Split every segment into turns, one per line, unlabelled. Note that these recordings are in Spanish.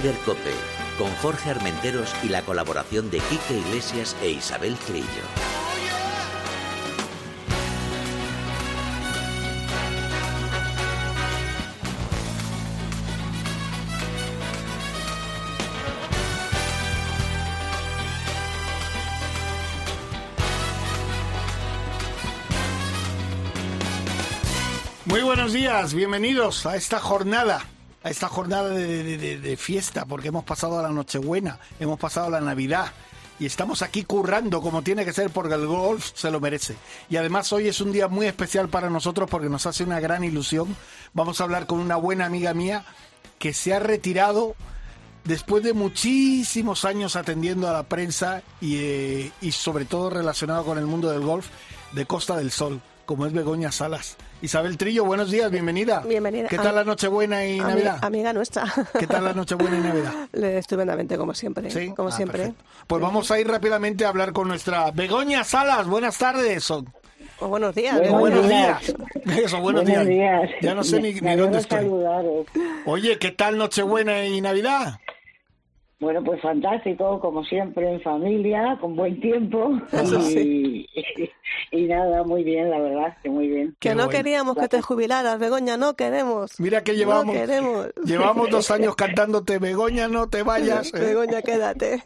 Cope, con Jorge Armenteros y la colaboración de Quique Iglesias e Isabel Trillo.
Muy buenos días, bienvenidos a esta jornada, a esta jornada de, fiesta, porque hemos pasado la Nochebuena, hemos pasado la Navidad y estamos aquí currando como tiene que ser porque el golf se lo merece. Y además hoy es un día muy especial para nosotros porque nos hace una gran ilusión. Vamos a hablar con una buena amiga mía que se ha retirado después de muchísimos años atendiendo a la prensa y, eh, y sobre todo relacionado con el mundo del golf de Costa del Sol, como es Begoña Salas. Isabel Trillo, buenos días, bienvenida.
Bienvenida.
¿Qué tal la Nochebuena y Navidad?
Amiga nuestra.
¿Qué tal la Nochebuena y Navidad?
Le- Estupendamente, como siempre.
Sí,
Como
Ah,
siempre.
perfecto. Pues vamos a ir rápidamente a hablar con nuestra Begoña Salas. Buenas tardes. O,
O buenos días.
o
Begoña.
buenos
días.
días. Eso, buenos, días. Ya no sé ni,
Me-
ni
me
dónde estoy.
saludaros.
Oye, ¿qué tal Nochebuena y Navidad?
Bueno, pues fantástico, como siempre, en familia, con buen tiempo.
Eso
y, y nada, muy bien, la verdad, que muy bien.
Que
Qué
no
bueno.
queríamos que te jubilaras, Begoña, no queremos.
Mira que llevamos,
No queremos.
llevamos dos años cantándote Begoña, no te vayas. ¿eh?
Begoña, quédate.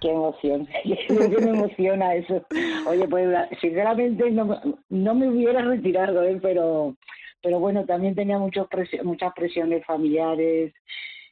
Qué emoción, que me emociona eso. Oye, pues sinceramente no, me- no me hubiera retirado, ¿eh? pero, pero bueno, también tenía muchos presi- muchas presiones familiares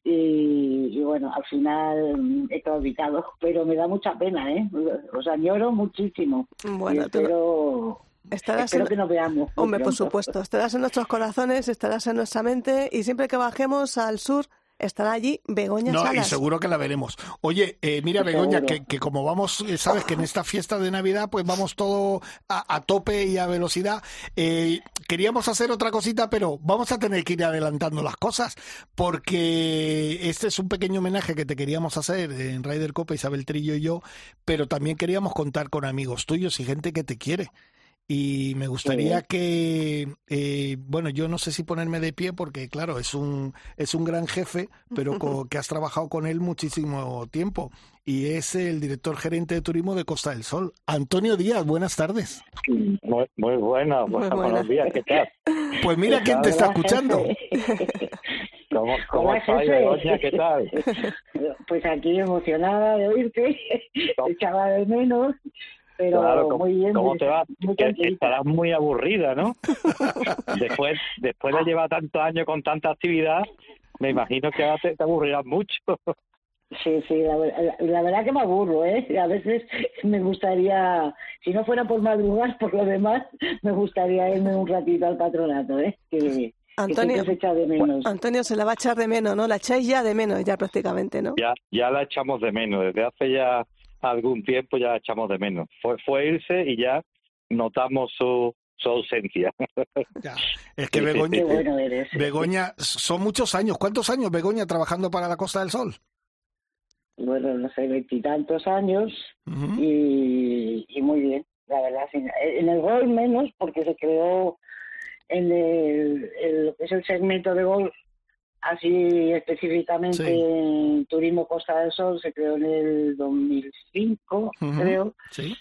y, y bueno, al final he claudicado, pero me da mucha pena, ¿eh? Os añoro muchísimo.
Bueno,
y espero,
Estarás
espero
en-
que nos veamos.
Hombre, por supuesto. Estarás en nuestros corazones, estarás en nuestra mente y siempre que bajemos al sur estará allí Begoña
No, y seguro que la veremos. Oye, eh, mira, Begoña, que, que como vamos, eh, sabes que en esta fiesta de Navidad, pues vamos todo a, a tope y a velocidad. Eh, queríamos hacer otra cosita, pero vamos a tener que ir adelantando las cosas, porque este es un pequeño homenaje que te queríamos hacer en Ryder Copa, Isabel Trillo y yo, pero también queríamos contar con amigos tuyos y gente que te quiere. Y me gustaría que, eh, bueno, yo no sé si ponerme de pie porque, claro, es un, es un gran jefe, pero co- que has trabajado con él muchísimo tiempo. Y es el director gerente de turismo de Costa del Sol. Antonio Díaz, buenas tardes.
Muy, muy buena,
Muy
buenos días, ¿qué tal?
Pues mira quién te está escuchando.
¿Cómo, cómo estás. Begoña? ¿Qué tal?
Pues aquí emocionada de oírte, te echaba de menos, pero
Claro, ¿cómo,
muy bien.
cómo te va?
muy
Que- que estarás muy aburrida, ¿no? Después, después de llevar tantos años con tanta actividad, me imagino que ahora te, te aburrirás mucho.
Sí, sí, la, ver- la- la verdad que me aburro, ¿eh? A veces me gustaría, si no fuera por madrugar, por lo demás, me gustaría irme un ratito al patronato, ¿eh? Que, que
Antonio,
siempre se echa de menos.
Antonio se la va a echar de menos, ¿no? La echáis ya de menos, ya prácticamente, ¿no?
Ya, ya la echamos de menos. Desde hace ya algún tiempo ya la echamos de menos. Fue, fue irse y ya notamos su, su ausencia.
Ya. Es que Begoña,
Qué bueno eres.
Begoña, son muchos años. ¿Cuántos años, Begoña, trabajando para la Costa del Sol?
Bueno, no sé, veintitantos años y, y muy bien, la verdad. En el gol menos, porque se creó en el, el- lo que es el segmento de golf, así específicamente
Sí.
en Turismo Costa del Sol, se creó en el 2005,
Ujú.
creo,
Sí.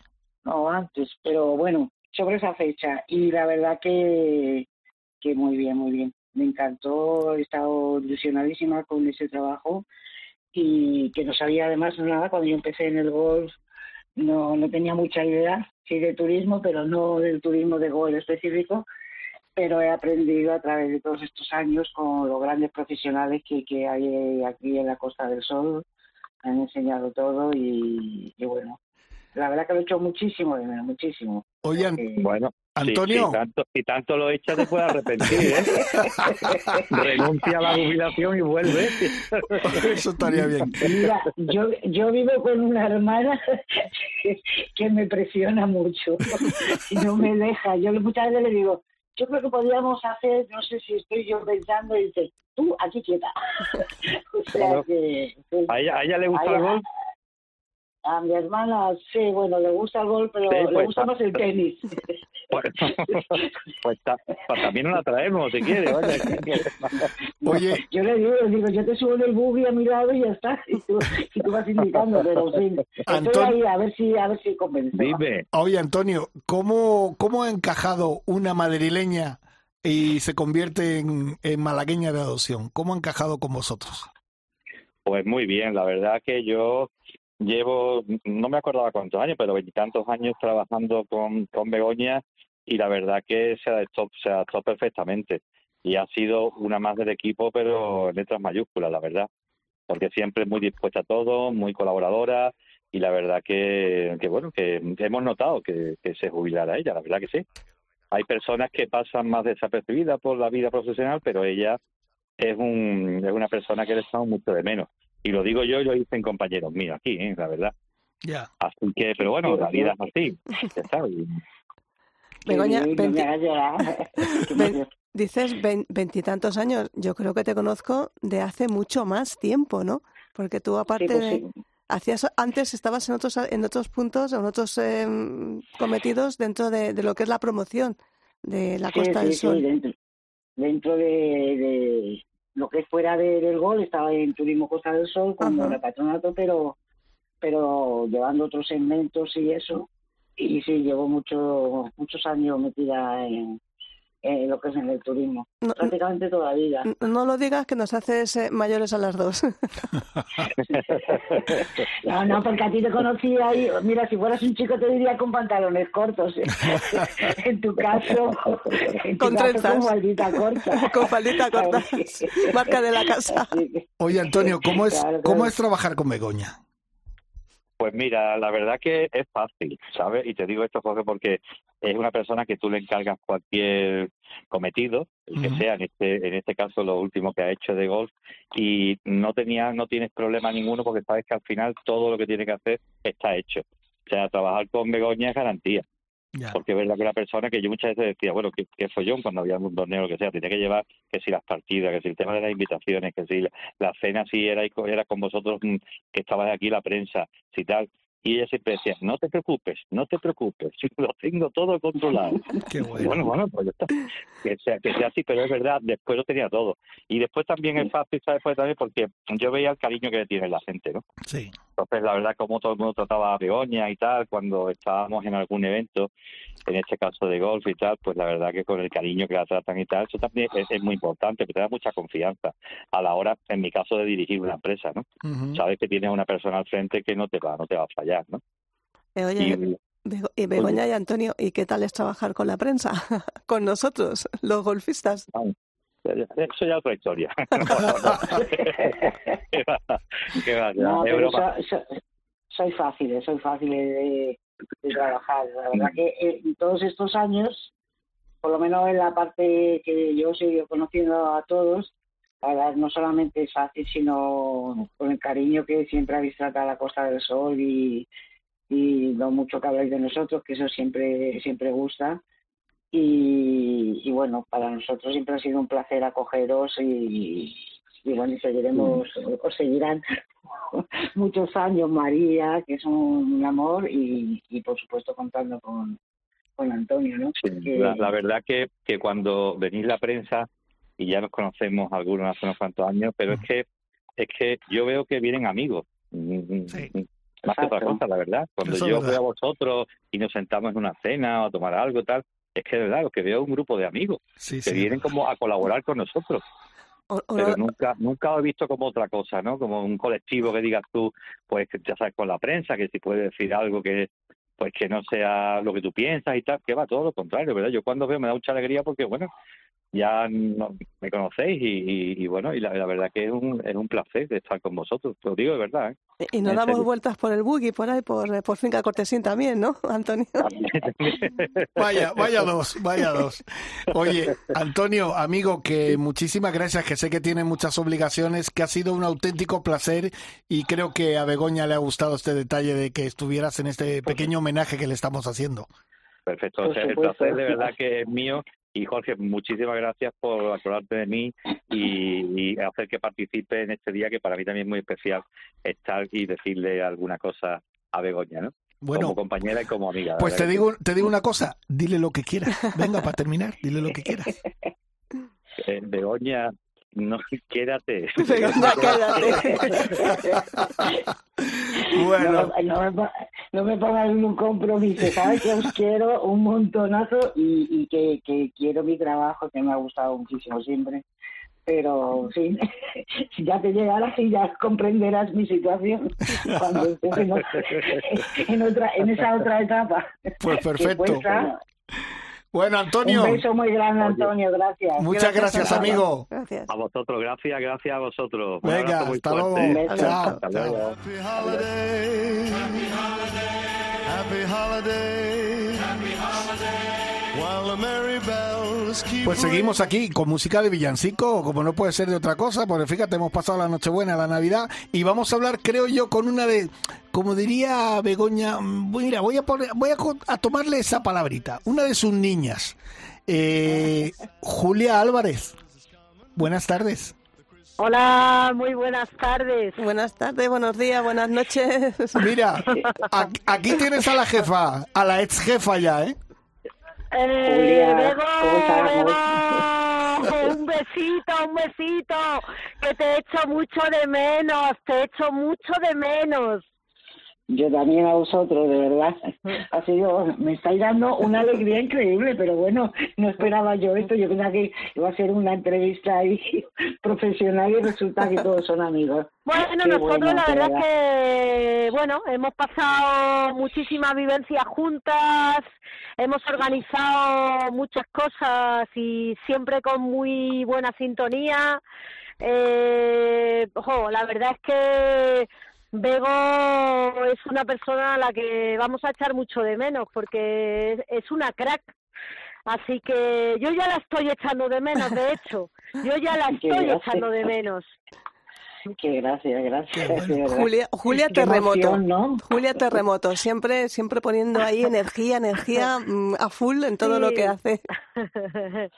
no antes, pero bueno, sobre esa fecha. Y la verdad que, que muy bien, muy bien. Me encantó, he estado ilusionadísima con ese trabajo y que no sabía además nada cuando yo empecé en el golf. No, no tenía mucha idea, sí de turismo, pero no del turismo de golf específico. Pero he aprendido a través de todos estos años con los grandes profesionales que, que hay aquí en la Costa del Sol. Me han enseñado todo y, y bueno, la verdad que lo he hecho muchísimo de menos, muchísimo.
Oye,
Eh,
Bueno, si-
Antonio.
Si, tanto, si tanto lo echas, te puedes arrepentir, ¿eh? Renuncia a la jubilación y vuelve.
Eso estaría bien.
Mira, yo, yo vivo con una hermana que, que me presiona mucho y no me deja. Yo muchas veces le digo, yo creo que podríamos hacer, no sé si estoy yo pensando, y dice, tú aquí quieta. o sea que...
¿A ella, a ella le gusta el golf?
A mi hermana, sí, bueno, le gusta el golf, pero
Sí,
le
pues,
gusta más el tenis.
Pues, pues, pues, también nos la traemos, si quieres.
Oye.
Yo le digo, digo, yo te subo en el buggy a mi lado y ya está. Y tú, y tú vas indicando, pero sí. Estoy ahí a ver si, a ver si convence.
Dime.
Oye, Antonio, ¿cómo, ¿cómo ha encajado una madrileña y se convierte en, en malagueña de adopción? ¿Cómo ha encajado con vosotros?
Pues muy bien, la verdad que yo llevo, no me acordaba cuántos años, pero veintitantos años trabajando con, con Begoña y la verdad que se adaptó, se adaptó perfectamente. Y ha sido una más del equipo, pero en letras mayúsculas, la verdad. Porque siempre es muy dispuesta a todo, muy colaboradora y la verdad que, que bueno, que hemos notado que, que se jubilará ella, la verdad que sí. Hay personas que pasan más desapercibidas por la vida profesional, pero ella es, un, es una persona que le estamos mucho de menos. Y lo digo yo y lo dicen compañeros míos aquí, ¿eh? la verdad.
Ya.
Así que, pero bueno, la vida es así, ya sabes.
Begoña, dices veintitantos años. Yo creo que te conozco de hace mucho más tiempo, ¿no? Porque tú aparte
pues
de, hacías antes estabas en otros en otros puntos, en otros eh, cometidos dentro de, de, lo que es la promoción de la Costa del Sol.
dentro, dentro de, de, lo que es fuera de, del gol estaba en Turismo Costa del Sol como Ajá. patronato, pero pero llevando otros segmentos y eso y sí, llevo mucho, muchos años metida en, en lo que es en el turismo, no, prácticamente toda la vida.
No lo digas que nos haces eh, mayores a las dos.
no, no, porque a ti te conocía y mira, si fueras un chico te diría con pantalones cortos. en tu caso, en
con trenzas.
Con faldita corta.
con faldita corta. Marca de la casa.
Oye, Antonio, ¿cómo es, claro, ¿cómo es trabajar con Begoña?
Pues mira, la verdad que es fácil, ¿sabes? Y te digo esto, Jorge, porque es una persona que tú le encargas cualquier cometido, el que uh -huh. sea, en este, en este caso lo último que ha hecho de golf, y no tenía, no tienes problema ninguno porque sabes que al final todo lo que tiene que hacer está hecho. O sea, trabajar con Begoña es garantía. Porque es verdad que una persona que yo muchas veces decía, bueno, que, que follón cuando había un torneo o lo que sea, tenía que llevar que si las partidas, que si el tema de las invitaciones, que si la, cena si era, era con vosotros que estabais aquí, la prensa, si tal. Y ella siempre decía, no te preocupes, no te preocupes, lo tengo todo controlado.
Qué bueno.
bueno, bueno, pues ya está. Que sea, que sea así, pero es verdad, después lo tenía todo. Y después también es fácil, ¿sabes? Pues también porque yo veía el cariño que le tiene la gente, ¿no?
Sí.
Entonces, la verdad, como todo el mundo trataba a Begoña y tal, cuando estábamos en algún evento, en este caso de golf y tal, pues la verdad que con el cariño que la tratan y tal, eso también es, es muy importante, que te da mucha confianza a la hora, en mi caso, de dirigir una empresa, ¿no? Uh -huh. Sabes que tienes una persona al frente que no te va, no te va a fallar, ¿no?
Eh, oye, y, Bego y Begoña oye. y Antonio, ¿y qué tal es trabajar con la prensa? con nosotros, los golfistas.
Ay. Eso ya es otra historia.
no, pero soy, fácil, soy fácil de, de trabajar. La verdad que eh, en todos estos años, por lo menos en la parte que yo sigo conociendo a todos, no solamente es fácil, sino con el cariño que siempre habéis tratado a la Costa del Sol y, y lo mucho que habláis de nosotros, que eso siempre, siempre gusta. Y, y, bueno, para nosotros siempre ha sido un placer acogeros y, y bueno, y seguiremos, o seguirán muchos años María, que es un amor, y, y por supuesto contando con, con Antonio, ¿no?
Sí, que... la, la, verdad que, que cuando venís la prensa, y ya nos conocemos algunos hace unos cuantos años, pero es que es que yo veo que vienen amigos. Sí. Más que otra cosa, la verdad. Cuando Eso yo voy a vosotros y nos sentamos en una cena o a tomar algo tal, es que de verdad lo que veo es un grupo de amigos
sí,
que
sí.
vienen como a colaborar con nosotros. O, o, pero nunca nunca lo he visto como otra cosa, ¿no? Como un colectivo que digas tú, pues que ya sabes con la prensa, que si puedes decir algo que pues que no sea lo que tú piensas y tal, que va todo lo contrario, ¿verdad? Yo cuando veo me da mucha alegría porque, bueno, ya no, me conocéis y, y, y bueno, y la, la, verdad que es un, es un placer estar con vosotros, te lo digo de verdad. ¿eh?
Y nos en damos serio. vueltas por el buggy, por ahí, por, por Finca Cortesín también, ¿no, Antonio?
vaya, vaya dos, vaya dos. Oye, Antonio, amigo, que muchísimas gracias, que sé que tiene muchas obligaciones, que ha sido un auténtico placer y creo que a Begoña le ha gustado este detalle de que estuvieras en este pequeño homenaje que le estamos haciendo.
Perfecto, o sea, el placer de verdad que es mío y Jorge, muchísimas gracias por acordarte de mí y, y, hacer que participe en este día que para mí también es muy especial estar y decirle alguna cosa a Begoña, ¿no? como compañera y como amiga.
Pues te digo, te digo una cosa, dile lo que quieras. Venga, para terminar, dile lo que quieras.
Eh, Begoña, no, quédate.
Begoña, quédate.
bueno. No, no, no, me pongas en un compromiso, sabes que os quiero un montonazo y, y que, que quiero mi trabajo, que me ha gustado muchísimo siempre pero sí, ya te llegarás y ya comprenderás mi situación cuando estés en, otra, en esa otra etapa.
Pues perfecto. Bueno, Antonio.
Un beso muy grande, Antonio, gracias.
Muchas gracias, amigo.
Gracias. A vosotros, gracias, gracias a vosotros.
Venga, hasta luego.
Chao. Hasta luego.
Happy holiday. Happy.
Pues seguimos aquí con música de villancico, como no puede ser de otra cosa, porque fíjate, hemos pasado la Nochebuena, la Navidad, y vamos a hablar, creo yo, con una de, como diría Begoña, mira, voy a poner, voy a, tomarle esa palabrita, una de sus niñas, eh, Julia Álvarez. Buenas tardes.
Hola, muy buenas tardes.
Buenas tardes, buenos días, buenas noches.
Mira, aquí tienes a la jefa, a la ex jefa ya, ¿eh?
Eh, un besito, un besito, que te echo mucho de menos, te echo mucho de menos.
Yo también a vosotros, de verdad. Ha sido, me estáis dando una alegría increíble, pero bueno, no esperaba yo esto. Yo pensaba que iba a ser una entrevista ahí profesional y resulta que todos son amigos.
Bueno, nosotros la verdad, es que, bueno, hemos pasado muchísimas vivencias juntas, hemos organizado muchas cosas y siempre con muy buena sintonía. Eh, la verdad es que Bego es una persona a la que vamos a echar mucho de menos porque es una crack. Así que yo ya la estoy echando de menos, de hecho. Yo ya la estoy echando de menos.
Qué gracias, gracias.
Julia, Julia Terremoto. Julia Terremoto, siempre, siempre poniendo ahí energía, energía mm, a full en todo lo que hace.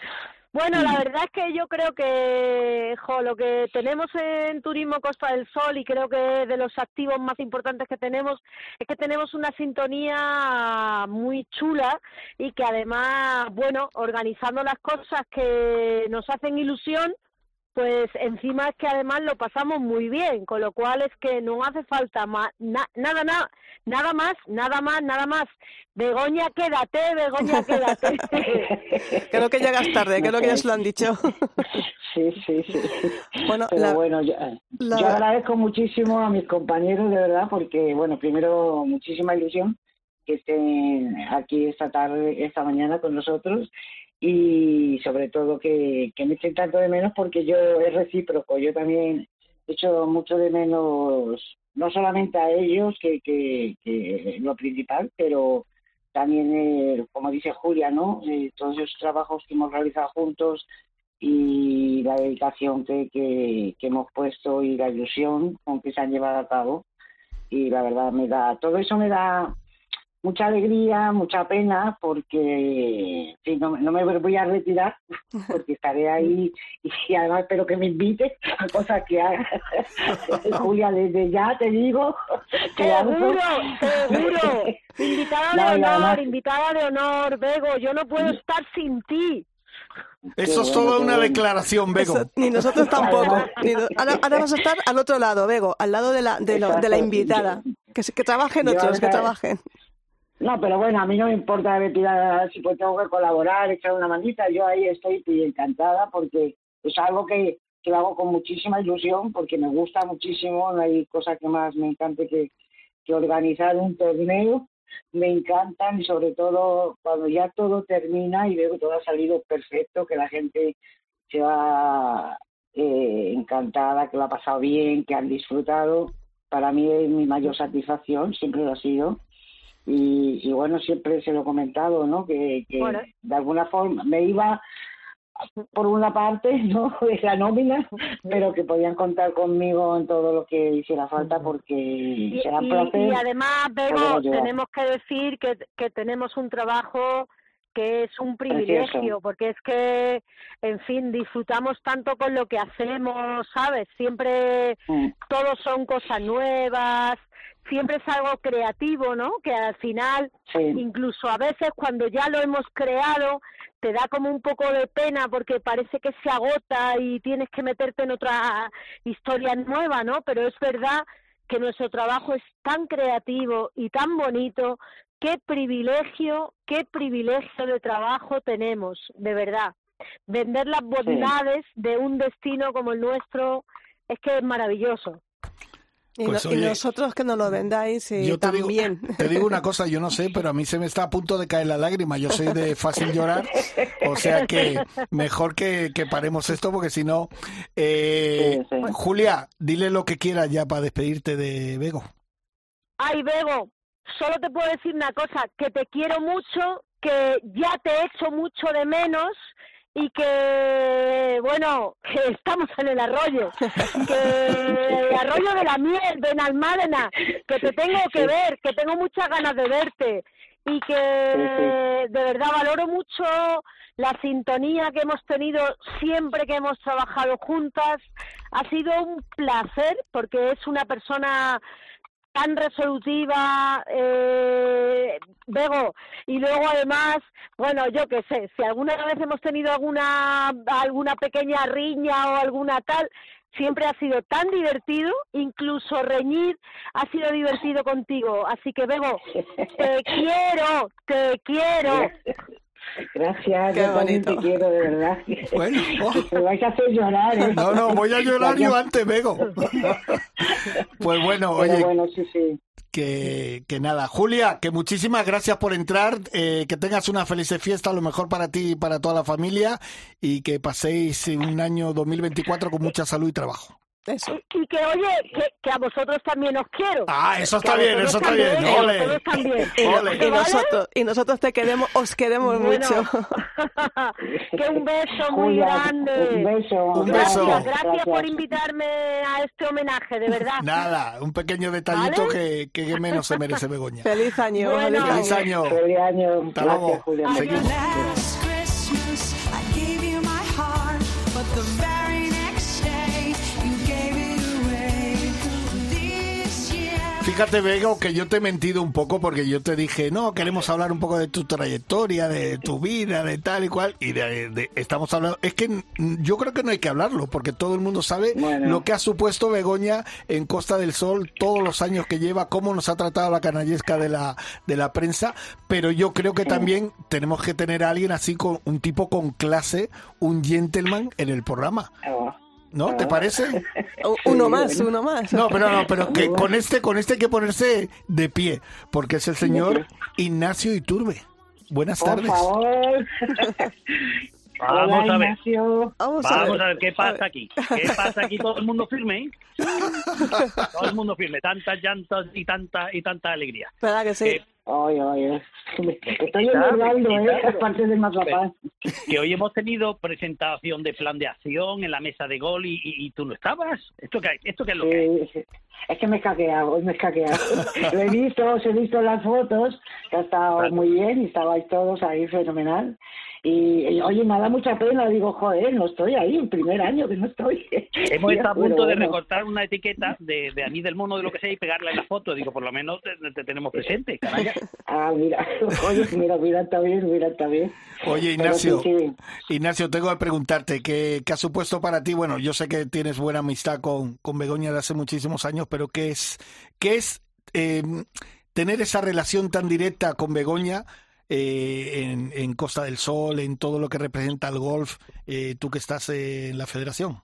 Bueno, la verdad es que yo creo que jo, lo que tenemos en Turismo Costa del Sol y creo que de los activos más importantes que tenemos es que tenemos una sintonía muy chula y que además, bueno, organizando las cosas que nos hacen ilusión, pues encima es que además lo pasamos muy bien, con lo cual es que no hace falta más, nada, nada, nada más, nada más, nada más. Begoña, quédate, Begoña, quédate.
creo que llegas tarde, creo que ya se lo han dicho.
sí, sí, sí. Bueno, bueno, yo, agradezco muchísimo a mis compañeros, de verdad, porque, bueno, primero, muchísima ilusión que estén aquí esta tarde, esta mañana con nosotros y sobre todo que, me echen tanto de menos porque yo es recíproco, yo también he hecho mucho de menos, no solamente a ellos, que, que, que lo principal, pero también, eh, como dice Julia, ¿no? Eh, todos esos trabajos que hemos realizado juntos y la dedicación que, que, que hemos puesto y la ilusión con que se han llevado a cabo. Y la verdad me da, todo eso me da mucha alegría, mucha pena, porque no, me voy a retirar, porque estaré ahí y además espero que me invite a cosas que haga. Julia, desde ya te digo.
seguro, seguro. Invitada de honor, invitada de honor, Bego, yo no puedo estar sin ti.
Eso es toda una declaración, Bego.
ni nosotros tampoco. ahora, vamos a estar al otro lado, Bego, al lado de la, de, la invitada. Que, que trabajen otros, que trabajen.
No, pero bueno, a mí no me importa si pues tengo que colaborar, echar una manita, yo ahí estoy encantada porque es algo que, lo hago con muchísima ilusión porque me gusta muchísimo, no hay cosa que más me encante que, que organizar un torneo, me encantan y sobre todo cuando ya todo termina y veo que todo ha salido perfecto, que la gente se va eh, encantada, que lo ha pasado bien, que han disfrutado, para mí es mi mayor satisfacción, siempre lo ha sido y, bueno, siempre se lo he comentado, ¿no? Que, de alguna forma me iba por una parte, ¿no? De la nómina, pero que podían contar conmigo en todo lo que hiciera falta porque
y,
será
y,
placer.
Y además, Bego, tenemos que decir que, que tenemos un trabajo que es un privilegio, porque es que, en fin, disfrutamos tanto con lo que hacemos, ¿sabes? Siempre mm. todos son cosas nuevas, siempre es algo creativo, ¿no? Que al final, incluso a veces cuando ya lo hemos creado, te da como un poco de pena porque parece que se agota y tienes que meterte en otra historia nueva, ¿no? Pero es verdad que nuestro trabajo es tan creativo y tan bonito. Qué privilegio, qué privilegio de trabajo tenemos, de verdad. Vender las bondades de un destino como el nuestro es que es maravilloso.
Y,
Pues,
y nosotros que nos lo vendáis y
Yo te digo,
también.
te digo una cosa, yo no sé, pero a mí se me está a punto de caer la lágrima. Yo soy de fácil llorar, o sea que mejor que, que paremos esto porque si no... eh,
Sí, sí.
Julia, dile lo que quieras ya para despedirte de Bego.
Ay, Bego, solo te puedo decir una cosa, que te quiero mucho, que ya te echo mucho de menos y que, bueno, que estamos en el arroyo, que el arroyo de la miel, de Nalmádena, que te tengo que ver, que tengo muchas ganas de verte. Y que de verdad valoro mucho la sintonía que hemos tenido siempre que hemos trabajado juntas. Ha sido un placer porque es una persona tan resolutiva, eh, Bego, y luego además, bueno, yo qué sé, si alguna vez hemos tenido alguna, alguna pequeña riña o alguna tal, siempre ha sido tan divertido, incluso reñir ha sido divertido contigo, así que Bego, te quiero, te quiero.
Gracias,
Qué
yo también
bonito.
te quiero, de verdad.
Bueno, oh.
Me vais a hacer llorar, ¿eh?
No, no, voy a llorar yo antes, Bego. Pues bueno,
Pero
oye,
bueno, sí, sí.
que, que nada. Julia, que muchísimas gracias por entrar, eh, que tengas una feliz fiesta, lo mejor para ti y para toda la familia, y que paséis un año 2024 con mucha salud y trabajo.
Eso.
Y que oye, que, que a vosotros también os quiero.
Ah, eso está bien, eso está
también,
bien.
a
Ole.
vosotros también.
Y,
Ole.
y
¿Vale?
nosotros, y nosotros te queremos, os queremos
Bueno.
mucho.
que un beso muy
Julia,
grande.
Un beso.
Un
Gracias,
beso.
gracias por invitarme a este homenaje, de verdad.
Nada, un pequeño detallito
¿Vale?
que, que menos se merece Begoña.
Feliz año.
Bueno.
Feliz año.
Feliz año.
Hasta luego. Fíjate, Vego, que yo te he mentido un poco porque yo te dije, no, queremos hablar un poco de tu trayectoria, de tu vida, de tal y cual, y de, de- estamos hablando, es que yo creo que no hay que hablarlo, porque todo el mundo sabe
Bueno.
lo que ha supuesto Begoña en Costa del Sol, todos los años que lleva, cómo nos ha tratado la canallesca de la, de la prensa, pero yo creo que también tenemos que tener a alguien así, con un tipo con clase, un gentleman en el programa,
Oh,
¿no? ¿Te parece?
U- Uno más, uno más.
No, pero no, pero que con este, con este hay que ponerse de pie, porque es el señor Ignacio Iturbe. Buenas
Por
tardes.
favor.
Vamos
Hola,
a ver.
Ignacio.
Vamos,
Vamos a ver qué pasa aquí. ¿Qué pasa aquí? Todo el mundo firme, ¿eh? Todo el mundo firme. Tantas llantas y tanta y tanta alegría.
Espera que sí.
Que,
Oye, oye. Estoy enamorando, ¿eh?
claro.
Aparte del mazapán.
que hoy hemos tenido presentación de plan de acción en la mesa de gol y, y- y tú no estabas. ¿Esto qué, esto qué es lo que es?
Sí. Es que me he escaqueado, hoy me he escaqueado. Lo he visto, os he visto las fotos, que ha estado
Claro.
muy bien y estabais todos ahí fenomenal. Y, y, oye, me da mucha pena, digo, joder, no estoy ahí, el primer año que no estoy.
Hemos estado a punto de
bueno.
recortar una etiqueta de, de Anís del Mono, de lo que sea, y pegarla en la foto. Digo, por lo menos te, te tenemos presente, caramba.
Ah, mira, oye, mira, mira, está bien, mira, está bien.
Oye, Ignacio,
sí, sí.
Ignacio, tengo que preguntarte, ¿qué, qué ha supuesto para ti? Bueno, yo sé que tienes buena amistad con, con Begoña de hace muchísimos años, pero ¿qué es, qué es eh, tener esa relación tan directa con Begoña eh, en, Costa del Sol, en todo lo que representa el golf, eh, tú que estás en la federación?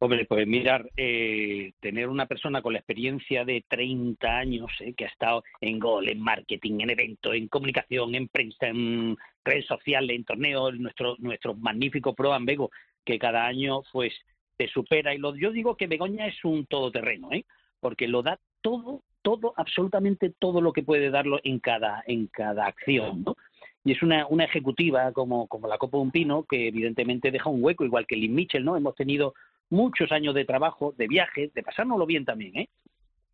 Hombre, pues mirar, eh, tener una persona con la experiencia de 30 años, eh, que ha estado en gol, en marketing, en eventos, en comunicación, en prensa, en redes sociales, en torneos, nuestro, nuestro magnífico Pro Ambego, que cada año pues te supera. Y lo, yo digo que Begoña es un todoterreno, ¿eh? porque lo da todo, todo, absolutamente todo lo que puede darlo en cada, en cada acción, ¿no? Y es una, una ejecutiva como, como la Copa de un Pino, que evidentemente deja un hueco, igual que Lynn Mitchell, ¿no? Hemos tenido muchos años de trabajo, de viajes, de pasárnoslo bien también, ¿eh?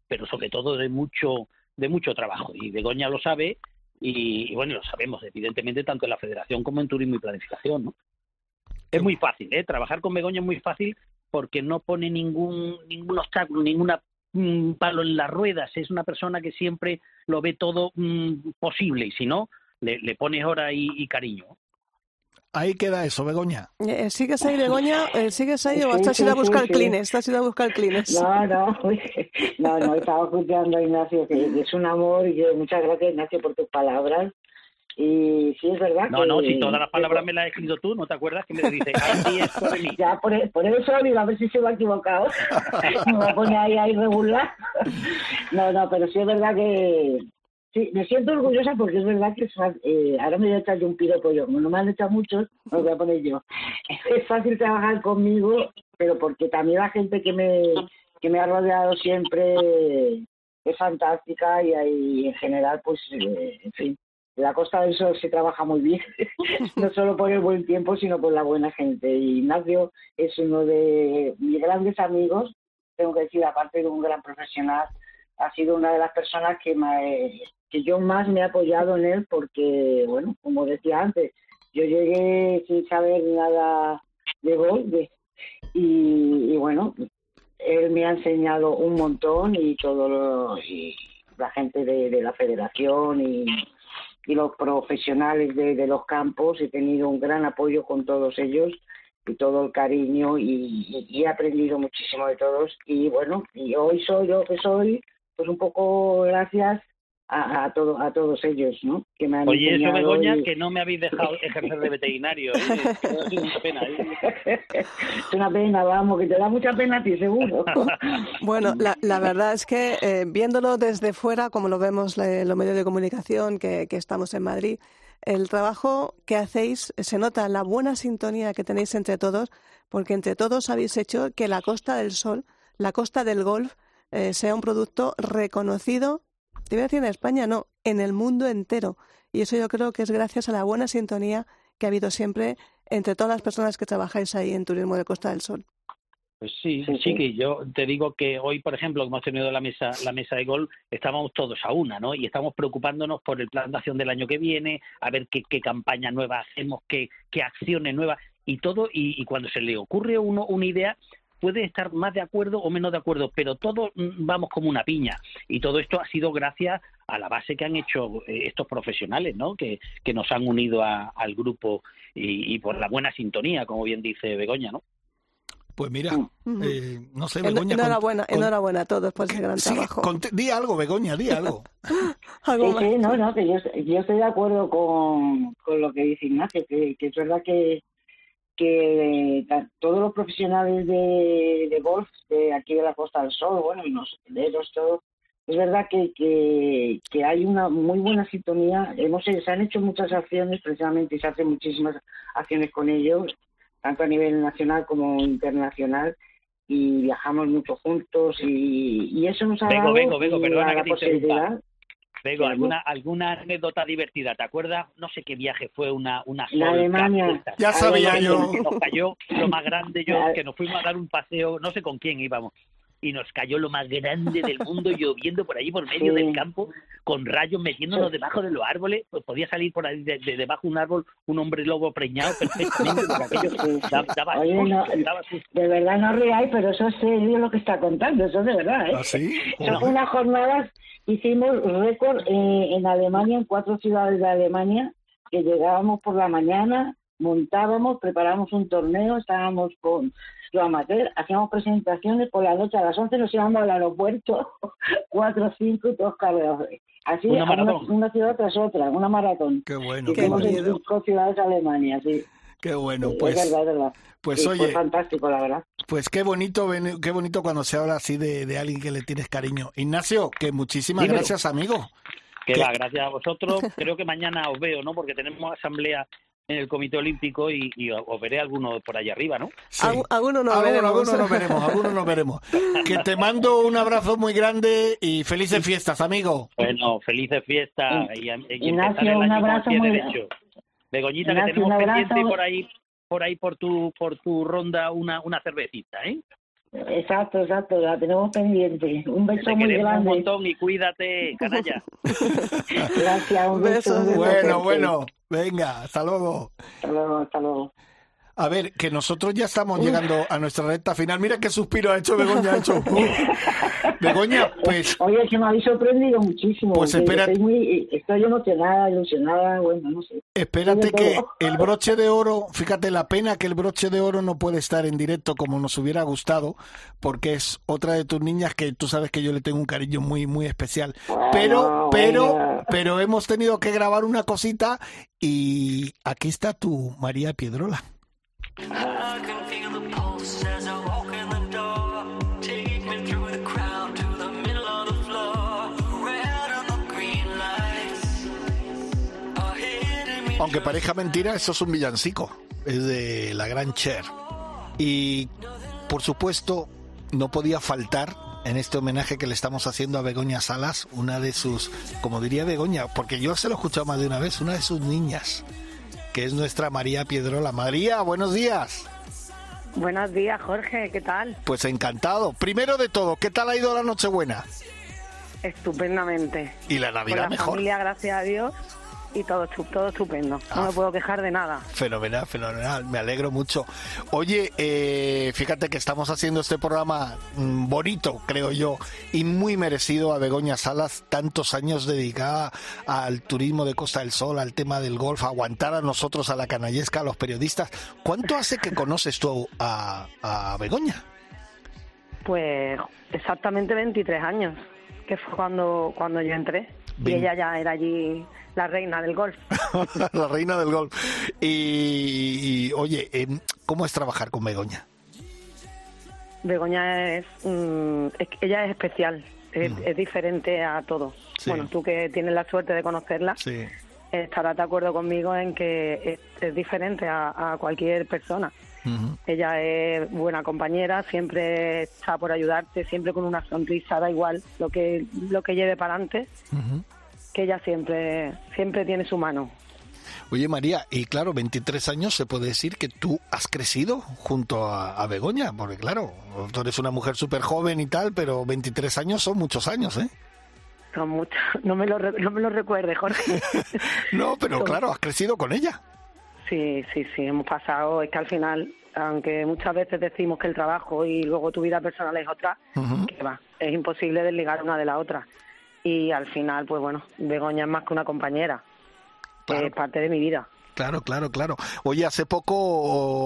Pero sobre todo de mucho, de mucho trabajo. Y Begoña lo sabe, y, y bueno, lo sabemos, evidentemente, tanto en la Federación como en Turismo y Planificación, ¿no? Es muy fácil, ¿eh? Trabajar con Begoña es muy fácil porque no pone ningún, ningún obstáculo, ninguna mm, palo en las ruedas, es una persona que siempre lo ve todo mm, posible y si no, le, le pones hora y, y cariño.
Ahí queda eso, Begoña.
Eh, ¿Sigues ahí, Begoña? Eh, ¿Sigues ahí o
Sí,
has ido a buscar
sí,
clines? ¿Te has ido a buscar clines?
No, no, no, no, estaba escuchando a Ignacio, que es un amor y muchas gracias, Ignacio, por tus palabras. Y sí, es verdad
No,
que...
no, si todas las palabras me las has escrito tú, ¿no te acuerdas? Que me dice, así es mí.
Ya, por, e- por eso digo, a ver si se me ha equivocado. me va a poner ahí a irregular. no, no, pero sí es verdad que... Sí, me siento orgullosa porque es verdad que es fa- eh, ahora me voy a echar yo un piropo yo. Como no me han echado muchos, me voy a poner yo. Es fácil trabajar conmigo, pero porque también la gente que me, que me ha rodeado siempre es fantástica y, ahí en general, pues, eh, en fin, la Costa del Sol se trabaja muy bien, no solo por el buen tiempo, sino por la buena gente. Y Ignacio es uno de mis grandes amigos, tengo que decir, aparte de un gran profesional, ha sido una de las personas que, me- que yo más me he apoyado en él porque, bueno, como decía antes, yo llegué sin saber nada de gol de- y, y bueno, él me ha enseñado un montón y todo lo, la gente de, de la federación y, y los profesionales de, los campos he tenido un gran apoyo con todos ellos y todo el cariño y, y- y he aprendido muchísimo de todos. Y bueno y hoy soy lo que soy pues un poco gracias a, a, todo, a todos ellos ¿no? que me han
Oye, eso, Begoña,
y-
que no me habéis dejado ejercer de veterinario. ¿eh? Sido una pena. ¿eh?
es una pena vamos que te da mucha pena a ti seguro
Bueno, la, la verdad es que eh, viéndolo desde fuera, como lo vemos eh, los medios de comunicación que, que estamos en Madrid, el trabajo que hacéis se nota la buena sintonía que tenéis entre todos, porque entre todos habéis hecho que la Costa del Sol, la Costa del Golf, eh, sea un producto reconocido, te voy a decir en España, no, en el mundo entero. Y eso yo creo que es gracias a la buena sintonía que ha habido siempre entre todas las personas que trabajáis ahí en Turismo de Costa del Sol.
Pues sí,
Sí,
que yo te digo que hoy, por ejemplo, que hemos tenido la mesa, la mesa de gol, estábamos todos a una, ¿no? Y estamos preocupándonos por el plan de acción del año que viene, a ver qué, qué campaña nueva hacemos, qué, qué acciones nuevas y todo. Y, y cuando se le ocurre a uno una idea, puede estar más de acuerdo o menos de acuerdo, pero todos mm, vamos como una piña. Y todo esto ha sido gracias a la base que han hecho eh, estos profesionales, ¿no? Que, que nos han unido a- al grupo y, y por la buena sintonía, como bien dice Begoña, ¿no?
Pues mira,
Ujú.
eh, no sé,
En-
Begoña.
enhorabuena,
con-
enhorabuena a todos por ese gran
Sí,
trabajo.
conte- di algo, Begoña, di algo.
Algo
Sí,
más.
sí, no, no, que yo, yo estoy de acuerdo con, con lo que dice Ignacio, que, que es verdad que, que todos los profesionales de, de golf de aquí de la Costa del Sol, bueno, y los hoteleros, todo, es verdad que, que, que hay una muy buena sintonía. Hemos, se han hecho muchas acciones precisamente y se hacen muchísimas acciones con ellos, tanto a nivel nacional como internacional. Y viajamos mucho juntos y, y eso nos ha
Vengo,
dado
vengo, vengo, perdona
la
que te interrumpa. Vengo, alguna, alguna anécdota divertida. ¿Te acuerdas? No sé qué viaje fue, una, una Sol
Alemania.
Ya sabía yo.
Nos cayó lo más grande, yo, que nos fuimos a dar un paseo, no sé con quién íbamos, y nos cayó lo más grande del mundo lloviendo por allí, por medio
Sí.
del campo, con rayos metiéndonos debajo de los árboles. Pues podía salir por ahí de, de debajo de un árbol un hombre lobo preñado perfectamente,
Sí, sí.
daba, daba
Oye,
susto,
no,
daba susto.
de verdad no ríais, pero eso es serio lo que está contando, eso es de verdad, ¿eh?
¿Ah, sí?
Eso fue unas jornadas, hicimos récord eh, en Alemania, en cuatro ciudades de Alemania, que llegábamos por la mañana, montábamos, preparábamos un torneo, estábamos con los amateur, hacíamos presentaciones, por la noche a las 11 nos íbamos al aeropuerto, cuatro cinco y todos cabreados. Así,
Una
a una, ciudad tras otra, una maratón.
Qué bueno,
Que
qué bueno.
en cinco ciudades de Alemania, sí.
Qué bueno,
es
pues,
verdad, es verdad.
pues
Sí, fue
oye,
fantástico, la verdad.
pues qué bonito, qué bonito cuando se habla así de, de alguien que le tienes cariño. Ignacio, que muchísimas
Dímelo.
gracias, amigo.
Que
¿Qué?
va, gracias a vosotros. Creo que mañana os veo, ¿no? Porque tenemos asamblea en el Comité Olímpico y, y os veré alguno por allá arriba, ¿no?
Sí.
Algu- algunos nos
algunos nos veremos, algunos nos veremos. Que te mando un abrazo muy grande y felices fiestas, amigo.
Bueno, felices fiestas y, y
Ignacio, un abrazo muy
derecho. Begoñita,
Ignacio,
que tenemos pendiente por ahí, por ahí por tu, por tu ronda una, una cervecita, ¿eh?
Exacto, exacto, la tenemos pendiente. Un beso
Te
muy
queremos un
grande.
montón y cuídate, canalla.
Gracias, un beso.
Bueno, bueno, venga, hasta luego.
Hasta luego, hasta luego.
A ver, que nosotros ya estamos llegando a nuestra recta final. Mira qué suspiro ha hecho Begoña. Ha hecho. Begoña, pues
Oye, que me habéis sorprendido muchísimo.
Pues espera-
Estoy, muy, estoy emocionada, ilusionada, bueno, no sé.
espérate que el broche de oro, fíjate la pena que el broche de oro no puede estar en directo como nos hubiera gustado, porque es otra de tus niñas que tú sabes que yo le tengo un cariño muy, muy especial. Pero, pero,
bueno.
pero hemos tenido que grabar una cosita y aquí está tu María Piedrola. Aunque parezca mentira, eso es un villancico. Es de la gran Cher. Y, por supuesto, no podía faltar en este homenaje que le estamos haciendo a Begoña Salas, una de sus, como diría Begoña, porque yo se lo he escuchado más de una vez, una de sus niñas, que es nuestra María Piedrola. María, buenos días.
Buenos días, Jorge, ¿qué tal?
Pues encantado. Primero de todo, ¿qué tal ha ido la Nochebuena?
Estupendamente.
Y la
Con
Navidad
la
mejor.
familia, gracias a Dios, y todo, todo estupendo. No
Ah.
me puedo quejar de nada.
Fenomenal, fenomenal, me alegro mucho. Oye, eh, fíjate que estamos haciendo este programa mm, bonito, creo yo, y muy merecido a Begoña Salas, tantos años dedicada al turismo de Costa del Sol, al tema del golf, a aguantar a nosotros, a la canallesca, a los periodistas. ¿Cuánto hace que conoces tú a, a Begoña?
Pues exactamente 23 años, que fue cuando, cuando yo entré. Y ella ya era allí la reina del golf.
la reina del golf. Y, y, oye, em, ¿cómo es trabajar con Begoña?
Begoña es, mm, es ella es especial, es, es diferente a todos.
Sí.
Bueno, tú que tienes la suerte de conocerla,
Sí.
estarás de acuerdo conmigo en que es, es diferente a, a cualquier persona. Ella es buena compañera, siempre está por ayudarte, siempre con una sonrisa, da igual lo que lo que lleve para adelante, que ella siempre siempre tiene su mano.
Oye María, y claro, 23 años se puede decir que tú has crecido junto a, a Begoña, porque claro, tú eres una mujer súper joven y tal, pero 23 años son muchos años, ¿eh?
Son mucho, no me lo no me lo recuerde, Jorge.
No, pero claro, has crecido con ella.
Sí, sí, sí, hemos pasado, es que al final, aunque muchas veces decimos que el trabajo y luego tu vida personal es otra, que va, es imposible desligar una de la otra. Y al final, pues bueno, Begoña es más que una compañera,
Claro.
es parte de mi vida.
Claro, claro, claro. Oye, hace poco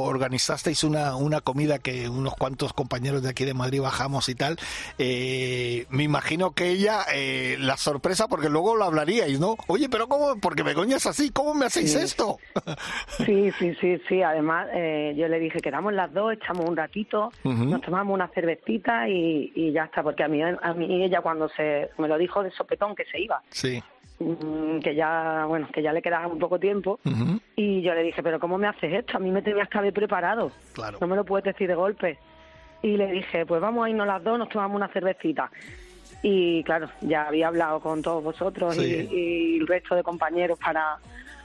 organizasteis una, una comida que unos cuantos compañeros de aquí de Madrid bajamos y tal. Eh, me imagino que ella, eh, la sorpresa, porque luego lo hablaríais, ¿no? Oye, pero ¿cómo? Porque Begoña es así, ¿cómo me hacéis
Sí.
esto?
Sí, sí, sí, sí. Además, eh, yo le dije, quedamos las dos, echamos un ratito, nos tomamos una cervecita y, y ya está. Porque a mí, a mí ella cuando se me lo dijo de sopetón que se iba,
Sí.
Mm, que ya, bueno, que ya le quedaba un poco tiempo. Y yo le dije, pero ¿cómo me haces esto? A mí me tenías que haber preparado.
Claro.
No me lo puedes decir de golpe. Y le dije, pues vamos a irnos las dos, nos tomamos una cervecita. Y claro, ya había hablado con todos vosotros
Sí.
y, y el resto de compañeros para,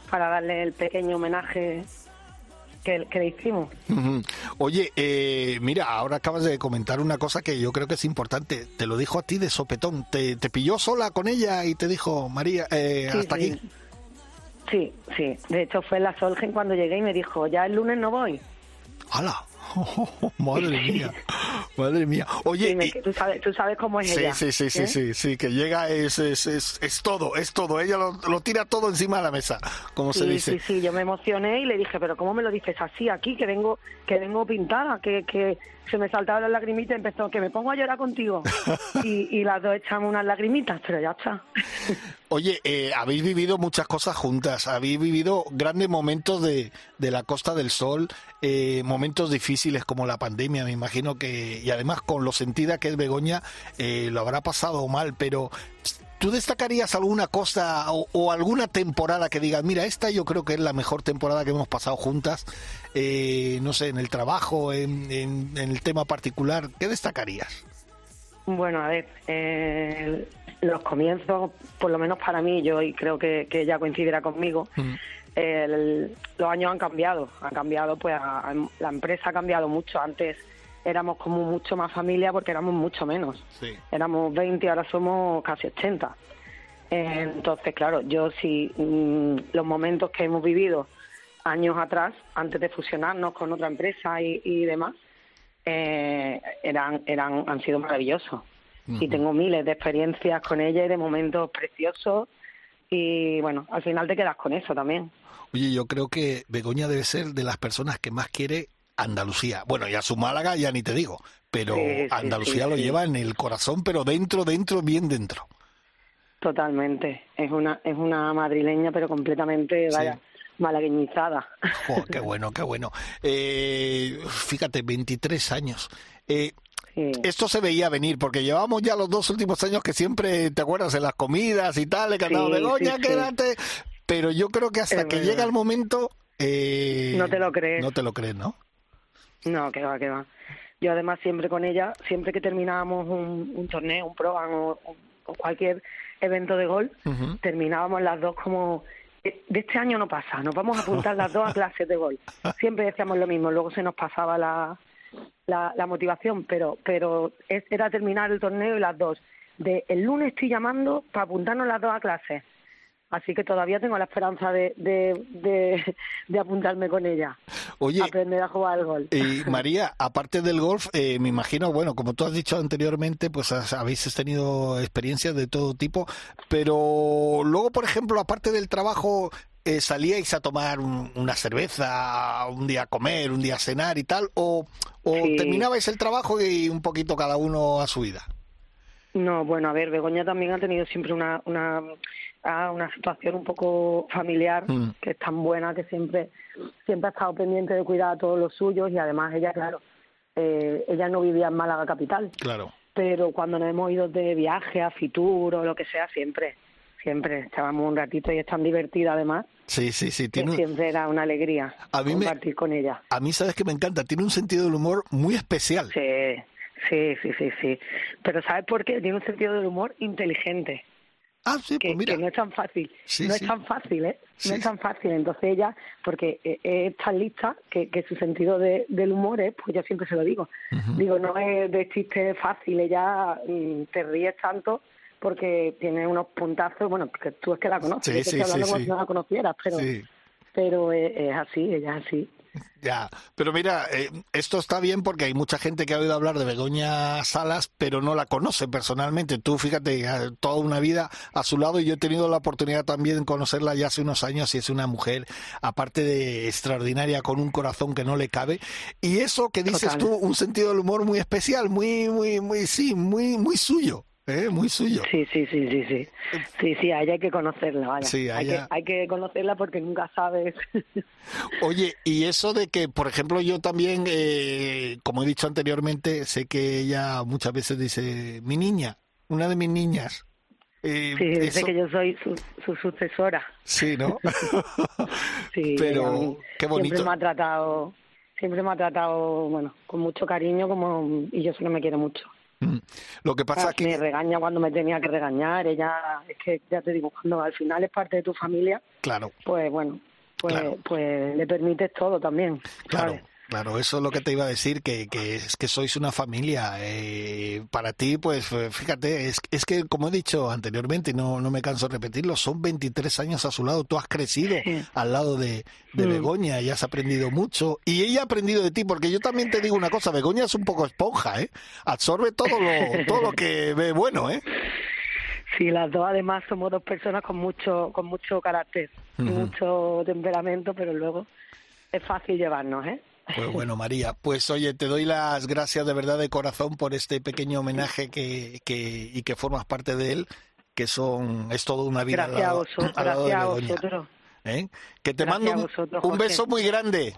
para darle el pequeño homenaje que, que le hicimos.
Oye, eh, mira, ahora acabas de comentar una cosa que yo creo que es importante. Te lo dijo a ti de sopetón. ¿Te, te pilló sola con ella y te dijo, María, eh,
Sí,
hasta
sí.
aquí?
Sí, sí. De hecho, fue la Solgen cuando llegué y me dijo, ya el lunes no voy.
¡Hala! madre mía, madre mía. Oye,
Y me-
y-
tú, sabes, tú sabes cómo es
sí,
ella.
sí, sí, sí,
¿eh?
sí, sí, que llega es, es, es, es todo, es todo. Ella lo, lo tira todo encima de la mesa, como se dice.
sí, sí, yo me emocioné y le dije, pero ¿cómo me lo dices así aquí, que vengo que vengo pintada, que, que se me saltaron las lagrimitas y empezó, que me pongo a llorar contigo? y, y las dos echamos unas lagrimitas, pero ya está.
Oye, eh, habéis vivido muchas cosas juntas, habéis vivido grandes momentos de, de la Costa del Sol, eh, momentos difíciles como la pandemia, me imagino que, y además con lo sentida que es Begoña, eh, lo habrá pasado mal, pero ¿tú destacarías alguna cosa o, o alguna temporada que digas, mira, esta yo creo que es la mejor temporada que hemos pasado juntas, eh, no sé, en el trabajo, en, en- en el tema particular, ¿qué destacarías?
Bueno, a ver, eh, los comienzos, por lo menos para mí, yo y creo que, que ella coincidirá conmigo, el- los años han cambiado, han cambiado, pues a- a- la empresa ha cambiado mucho. Antes éramos como mucho más familia porque éramos mucho menos.
Sí.
Éramos 20 y ahora somos casi 80. Eh, Entonces, claro, yo sí, mm, los momentos que hemos vivido años atrás, antes de fusionarnos con otra empresa y, y demás, eh, eran, eran, han sido maravillosos. Y tengo miles de experiencias con ella y de momentos preciosos. Y bueno, al final te quedas con eso también.
Oye, yo creo que Begoña debe ser de las personas que más quiere Andalucía. Bueno, ya su Málaga ya ni te digo, pero
Sí,
Andalucía
sí,
lo lleva en el corazón, pero dentro, dentro, bien dentro.
Totalmente. Es una, es una madrileña, pero completamente, vaya, malagueñizada.
Qué bueno, qué bueno. Eh, fíjate, 23 años. Eh, Esto se veía venir, porque llevamos ya los dos últimos años que siempre, ¿te acuerdas? En las comidas y tal, le cantamos,
Sí,
Begoña,
sí, sí.
quédate. Pero yo creo que hasta
Es
que
verdad.
llega el momento... eh,
No te lo crees.
No te lo crees, ¿no?
No, que va, que va. Yo además siempre con ella, siempre que terminábamos un, un torneo, un program o, o cualquier evento de gol, terminábamos las dos como "Eh, de este año no pasa, nos vamos a apuntar las dos a clases de gol. Siempre decíamos lo mismo, luego se nos pasaba la, la, la motivación, pero pero es- era terminar el torneo y las dos. De el lunes estoy llamando para apuntarnos las dos a clases. Así que todavía tengo la esperanza de, de, de, de apuntarme con ella.
Oye,
aprender a jugar al gol.
Y María, aparte del golf, eh, me imagino, bueno, como tú has dicho anteriormente, pues has- habéis tenido experiencias de todo tipo, pero luego, por ejemplo, aparte del trabajo, eh, salíais a tomar un- una cerveza, un día a comer, un día a cenar y tal, o, o
Sí.
terminabais el trabajo y un poquito cada uno a su vida.
No, bueno, a ver, Begoña también ha tenido siempre una, una, ah, una situación un poco familiar
Mm.
que es tan buena que siempre, siempre ha estado pendiente de cuidar a todos los suyos y además ella, claro, eh, ella no vivía en Málaga capital,
Claro.
pero cuando nos hemos ido de viaje a Fitur o lo que sea, siempre, siempre estábamos un ratito y es tan divertida además
Sí, sí, sí.
que
Tiene, un-
siempre era una alegría
A mí me-
compartir con ella.
a mí, sabes que me encanta, tiene un sentido del humor muy especial.
Sí, sí, sí, sí, sí. Pero ¿sabes por qué? Tiene un sentido del humor inteligente.
Ah, sí,
que, que no es tan fácil.
Sí,
no
sí.
es tan fácil, ¿eh? No es tan fácil. Entonces ella, porque eh, es tan lista que, que su sentido de, del humor es, pues yo siempre se lo digo. Digo, no es de chiste fácil. Ella mm, te ríes tanto porque tiene unos puntazos. Bueno, que tú es que la conoces.
Sí,
yo te
sí,
estoy hablando
sí,
como si no la conocieras, pero, pero es, es así, ella es así.
Ya, pero mira, eh, esto está bien porque hay mucha gente que ha oído hablar de Begoña Salas, pero no la conoce personalmente. Tú, fíjate, eh, toda una vida a su lado y yo he tenido la oportunidad también de conocerla ya hace unos años y es una mujer, aparte de extraordinaria, con un corazón que no le cabe. Y eso que dices
Total.
tú, un sentido del humor muy especial, muy, muy, muy, sí, muy, muy suyo, ¿eh? muy suyo.
Sí, sí, sí, sí, sí. Sí, sí, a ella hay que conocerla, vaya.
Sí,
hay, que, hay que conocerla porque nunca sabes.
Oye, y eso de que, por ejemplo, yo también, eh, como he dicho anteriormente, sé que ella muchas veces dice, mi niña, una de mis niñas. Eh,
Sí, dice
eso-
que yo soy su, su sucesora.
Sí, ¿no?
Sí,
Pero, qué bonito.
Siempre me ha tratado, siempre me ha tratado, bueno, con mucho cariño como y yo que me quiere mucho.
Mm. Lo que pasa
Ah, Me regaña cuando me tenía que regañar, ella, es que ya te digo, cuando al final es parte de tu familia,
Claro,
pues bueno, pues,
Claro.
pues le permites todo también. ¿sabes?
Claro, eso es lo que te iba a decir, que, que es que sois una familia. eh, para ti, pues eh, fíjate, es, es que como he dicho anteriormente, y no, no me canso de repetirlo, son 23 años a su lado, tú has crecido al lado de, de
Mm.
Begoña y has aprendido mucho. Y ella ha aprendido de ti, porque yo también te digo una cosa, Begoña es un poco esponja, ¿eh? Absorbe todo lo, todo lo que ve bueno, ¿eh?
Sí, las dos además somos dos personas con mucho, con mucho carácter,
Ujú.
mucho temperamento, pero luego es fácil llevarnos, ¿eh?
Pues bueno, María, pues oye, te doy las gracias de verdad de corazón por este pequeño homenaje que, que y que formas parte de él, que son es toda una vida
Gracias
al
a
lado,
vosotros,
al lado de
gracias a
Begoña,
vosotros.
¿eh? Que te
Gracias
mando
a
un,
vosotros,
un
José.
beso muy grande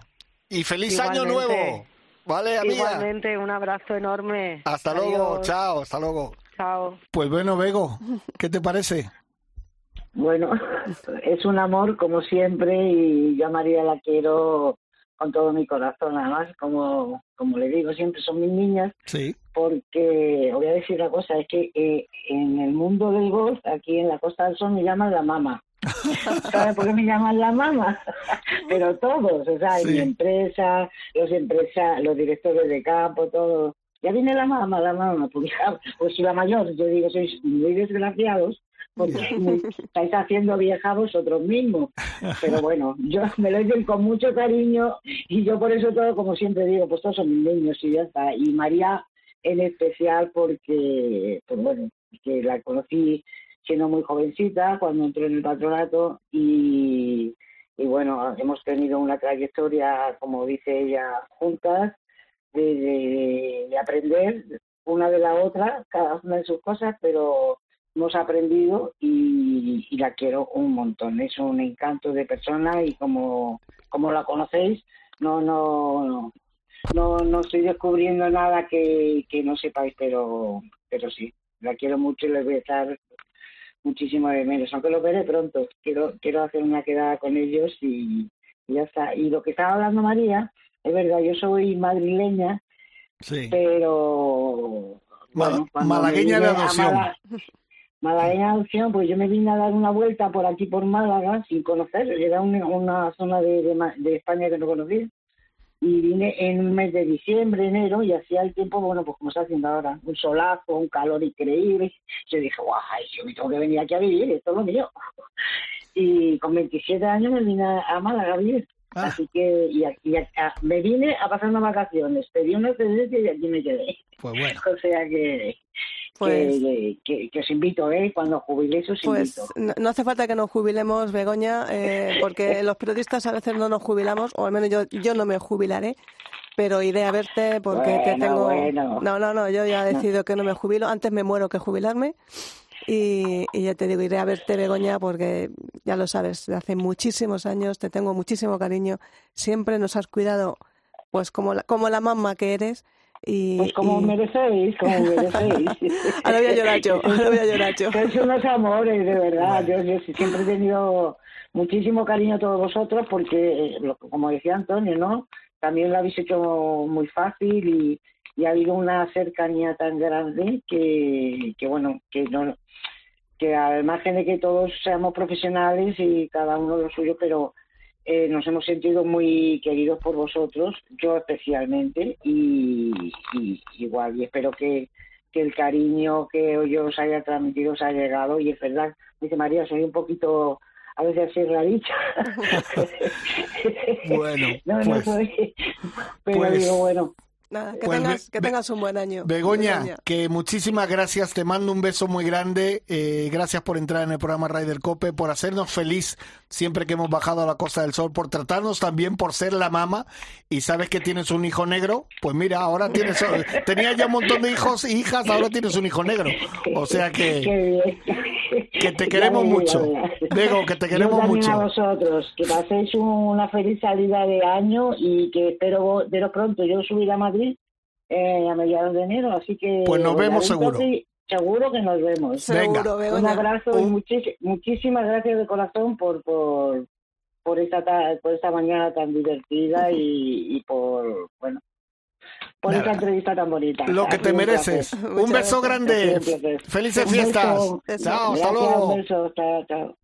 y feliz año nuevo. Vale, amiga.
Igualmente, un abrazo enorme.
Hasta luego, chao, hasta luego.
Chao.
Pues bueno, Bego, ¿qué te parece?
Bueno, es un amor como siempre y yo a María la quiero con todo mi corazón. Además, como, como le digo, siempre son mis niñas
Sí.
porque, voy a decir una cosa, es que eh, en el mundo del golf, aquí en la Costa del Sol, me llaman la mama. ¿Sabes por qué me llaman la mama? Pero todos, o sea, en mi empresa, los empresa, los directores de campo, todos, ya viene la mamá, la mamá, pues, pues si la mayor, yo digo, sois muy desgraciados, porque me estáis haciendo vieja vosotros mismos. Pero bueno, yo me lo dicen con mucho cariño y yo por eso todo, como siempre digo, pues todos son mis niños y ya está. Y María en especial porque, pues bueno, que la conocí siendo muy jovencita cuando entré en el patronato y, y bueno, hemos tenido una trayectoria, como dice ella, juntas, de, de- de aprender una de la otra, cada una de sus cosas, pero hemos aprendido y, y la quiero un montón. Es un encanto de persona y como, como la conocéis, no, no, no, no estoy descubriendo nada que, que no sepáis, pero, pero sí, la quiero mucho y les voy a echar muchísimo de menos, aunque lo veré pronto. Quiero, quiero hacer una quedada con ellos y, y ya está. Y lo que estaba hablando María, es verdad, yo soy madrileña,
Sí.
pero bueno,
malagueña de adopción.
malagueña adopción, pues yo me vine a dar una vuelta por aquí por Málaga sin conocer, era una, una zona de, de España que no conocía. Y vine en un mes de diciembre, enero, y hacía el tiempo, bueno, pues como está haciendo ahora, un solazo, un calor increíble. Yo dije, guau, yo me tengo que venir aquí a vivir, esto es lo mío. Y con 27 años me vine a Málaga a vivir.
Ah.
Así que y, y a- a- me vine a pasar unas vacaciones, pedí una excedencia y aquí me quedé.
Pues bueno.
O sea que,
Pues-
que, que- que os invito, ¿eh? Cuando jubiléis os
Pues
invito.
no, no hace falta que nos jubilemos, Begoña, eh, porque los periodistas a veces no nos jubilamos, o al menos yo, yo no me jubilaré, pero iré a verte porque te tengo...
bueno.
No, no, no, yo ya he decidido que no me jubilo, antes me muero que jubilarme. Y, y ya te digo, iré a verte, Begoña, porque ya lo sabes, de hace muchísimos años te tengo muchísimo cariño. Siempre nos has cuidado, pues como la, como la mamá que eres. Y,
Pues como
y-
merecéis, como merecéis.
Ahora voy a llorar yo, ahora voy a llorar yo.
Sois unos amores, de verdad. Yo, yo siempre he tenido muchísimo cariño a todos vosotros porque, eh, como decía Antonio, ¿no? También lo habéis hecho muy fácil y, y ha habido una cercanía tan grande que, que bueno, que no que al margen de que todos seamos profesionales y cada uno lo suyo, pero eh, nos hemos sentido muy queridos por vosotros, yo especialmente, y, y igual, y espero que, que el cariño que yo os haya transmitido os haya llegado, y es verdad, dice María, soy un poquito a veces así rarita.
Bueno,
no, no
pues-
soy, pero
pues-
digo, bueno,
Nada, que,
Pues
tengas, que tengas un buen año.
Begoña, que muchísimas gracias, te mando un beso muy grande, eh, gracias por entrar en el programa Raider Cope, por hacernos feliz siempre que hemos bajado a la Costa del Sol, por tratarnos también por ser la mamá y sabes que tienes un hijo negro, pues mira, ahora tienes, tenías ya un montón de hijos y hijas, ahora tienes un hijo negro, o sea que, que te queremos mucho. Bego, que te
Yo
queremos
también a
mucho.
vosotros, que paséis una feliz salida de año y que espero veros pronto. Yo subiré a Madrid eh, a mediados de enero, así que...
Pues nos vemos
un
seguro.
Seguro que nos vemos.
Seguro,
Venga,
Un
Begoña.
abrazo y
Un-
muchis- muchísimas gracias de corazón por por por esta ta- por esta mañana tan divertida y, y por bueno por
Nada.
esta entrevista tan bonita.
Lo que te
un
mereces. Un beso
gracias.
grande.
Un.
Felices
Un
fiestas. Chao, hasta luego.
un beso. Chao, chao.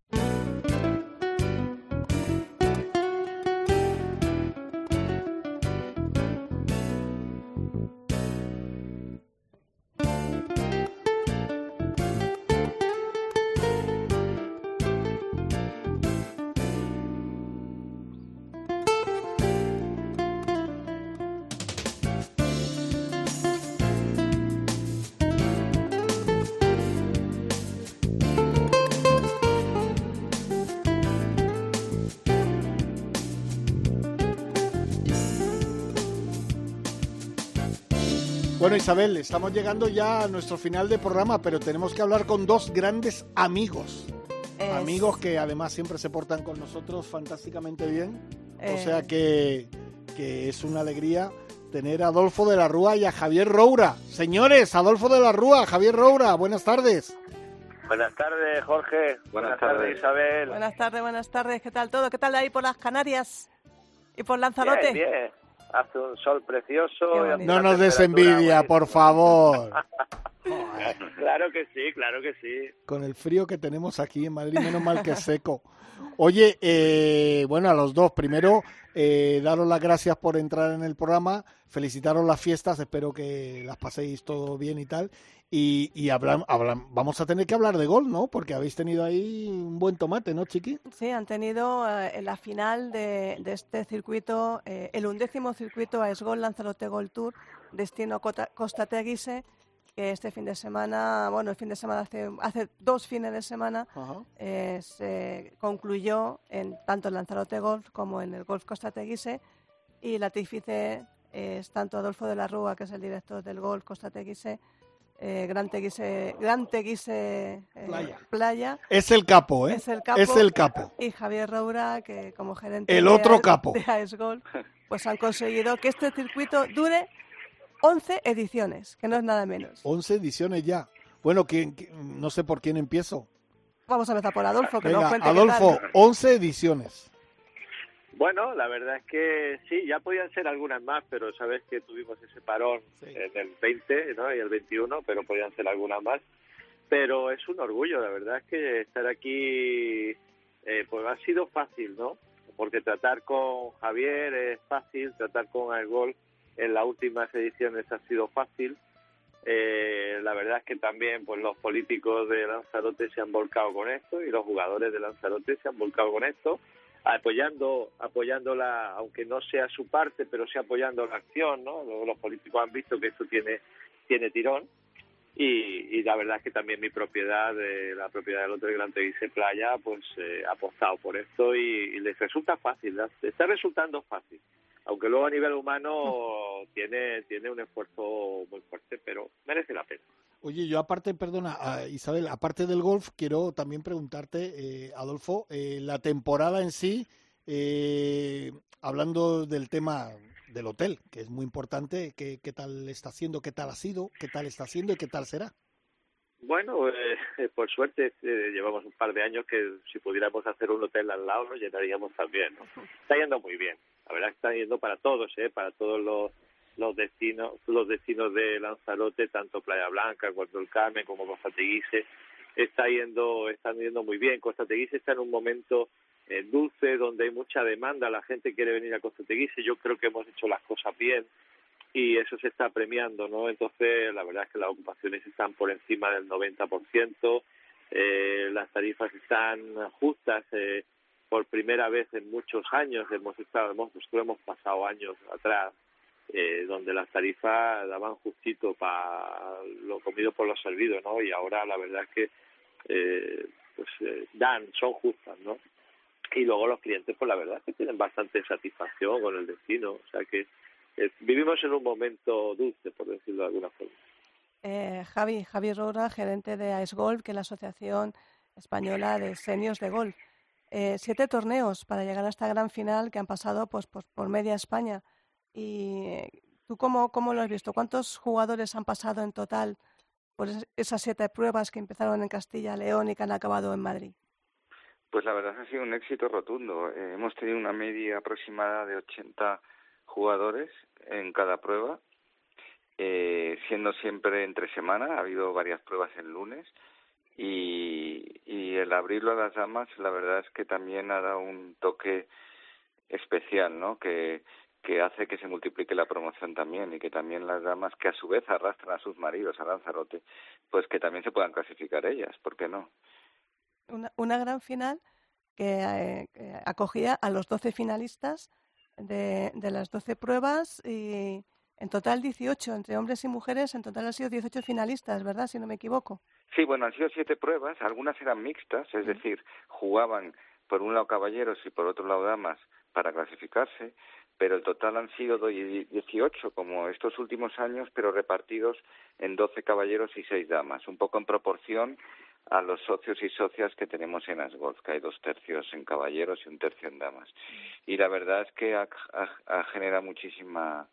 Bueno, Isabel, estamos llegando ya a nuestro final de programa, pero tenemos que hablar con dos grandes amigos.
Es-
Amigos que además siempre se portan con nosotros fantásticamente bien. O
Eh.
sea que, que es una alegría tener a Adolfo de la Rúa y a Javier Roura. Señores, Adolfo de la Rúa, Javier Roura, buenas tardes.
Buenas tardes, Jorge. Buenas, tardes, Isabel.
Buenas tardes, buenas tardes. ¿Qué tal todo? ¿Qué tal ahí por las Canarias? ¿Y por Lanzarote?
Bien, bien. Hace un sol precioso.
No nos des envidia, por favor.
Claro que sí, claro que sí.
Con el frío que tenemos aquí en Madrid, menos mal que es seco. Oye, eh, bueno, a los dos, primero, eh, daros las gracias por entrar en el programa, felicitaros las fiestas, espero que las paséis todo bien y tal. Y, y hablan- hablan- vamos a tener que hablar de gol, ¿no? Porque habéis tenido ahí un buen tomate, ¿no, Chiqui?
Sí, han tenido eh, en la final de, de este circuito, eh, el undécimo circuito a Esgol Lanzarote Gol Tour, destino Cota- Costa Teguise, que este fin de semana, bueno, el fin de semana hace, hace dos fines de semana, eh, se concluyó en tanto en Lanzarote Golf como en el Golf Costa Teguise y el artífice es tanto Adolfo de la Rúa, que es el director del Golf Costa Teguise, eh, Gran Teguise, Gran Teguise eh,
Playa.
Playa.
Es el capo, ¿eh?
Es el capo.
Es el capo.
Y Javier Roura, que como gerente
El
de
otro
AES
capo.
de AES Golf, pues han conseguido que este circuito dure 11 ediciones, que no es nada menos.
11 ediciones ya. Bueno, ¿quién, quién- no sé por quién empiezo.
Vamos a empezar por Adolfo, que nos
Venga,
cuente qué
Adolfo,
tal.
11 ediciones.
Bueno, la verdad es que sí, ya podían ser algunas más, pero sabes que tuvimos ese parón en el 20 ¿no? y el 21, pero podían ser algunas más. Pero es un orgullo, la verdad es que estar aquí eh, pues ha sido fácil, ¿no? Porque tratar con Javier es fácil, tratar con el gol en las últimas ediciones ha sido fácil. Eh, la verdad es que también pues los políticos de Lanzarote se han volcado con esto y los jugadores de Lanzarote se han volcado con esto apoyando apoyándola aunque no sea su parte pero sí apoyando la acción no los, los políticos han visto que esto tiene tiene tirón. Y, y la verdad es que también mi propiedad eh, la propiedad del Hotel Gran Teguise Playa pues eh, ha apostado por esto y, y les resulta fácil ¿no? está resultando fácil. Aunque luego a nivel humano tiene tiene un esfuerzo muy fuerte pero merece la pena
Oye, yo aparte, perdona, a Isabel, aparte del golf, quiero también preguntarte, eh, Adolfo, eh, la temporada en sí, eh, hablando del tema del hotel, que es muy importante, ¿qué, qué tal está haciendo, qué tal ha sido, qué tal está haciendo y qué tal será?
Bueno, eh, por suerte eh, llevamos un par de años que si pudiéramos hacer un hotel al lado lo llenaríamos también. ¿no? Está yendo muy bien. La verdad que está yendo para todos, ¿eh? para todos los, los destinos los destinos de Lanzarote, tanto Playa Blanca, Puerto del Carmen como Costa Teguise. Está yendo, están yendo muy bien. Costa Teguise está en un momento eh, dulce donde hay mucha demanda. La gente quiere venir a Costa Teguise. Yo creo que hemos hecho las cosas bien y eso se está premiando, ¿no? Entonces, la verdad es que las ocupaciones están por encima del 90%, eh, las tarifas están justas, eh, por primera vez en muchos años hemos estado, hemos, hemos pasado años atrás, eh, donde las tarifas daban justito para lo comido por lo servido, ¿no? Y ahora la verdad es que, eh, pues, eh, dan, son justas, ¿no? y luego los clientes pues la verdad es que tienen bastante satisfacción con el destino o sea que eh, vivimos en un momento dulce por decirlo de alguna forma
Eh, Javi, Javi Roura, gerente de AES Golf, que es la Asociación Española de Seniors de Golf. Eh, siete torneos para llegar a esta gran final que han pasado pues, pues, por media España. ¿Y tú cómo, cómo lo has visto? ¿Cuántos jugadores han pasado en total por es- esas siete pruebas que empezaron en Castilla, León y que han acabado en Madrid?
Pues la verdad ha sido un éxito rotundo. Eh, hemos tenido una media aproximada de 80 jugadores en cada prueba, eh, siendo siempre entre semana. Ha habido varias pruebas el lunes y, y el abrirlo a las damas, la verdad es que también ha dado un toque especial, ¿no? Que, que hace que se multiplique la promoción también y que también las damas que a su vez arrastran a sus maridos a Lanzarote, pues que también se puedan clasificar ellas, ¿por qué no?
Una, una gran final que, eh, que acogía a los 12 finalistas de, de las 12 pruebas y en total 18, entre hombres y mujeres, en total han sido 18 finalistas, ¿verdad? Si no me equivoco.
Sí, bueno, han sido siete pruebas, algunas eran mixtas, es decir, jugaban por un lado caballeros y por otro lado damas para clasificarse, pero el total han sido do- die- 18, como estos últimos años, pero repartidos en 12 caballeros y 6 damas, un poco en proporción a los socios y socias que tenemos en Asgolf, que hay dos tercios en caballeros y un tercio en damas. Y la verdad es que ha, ha- ha generado muchísima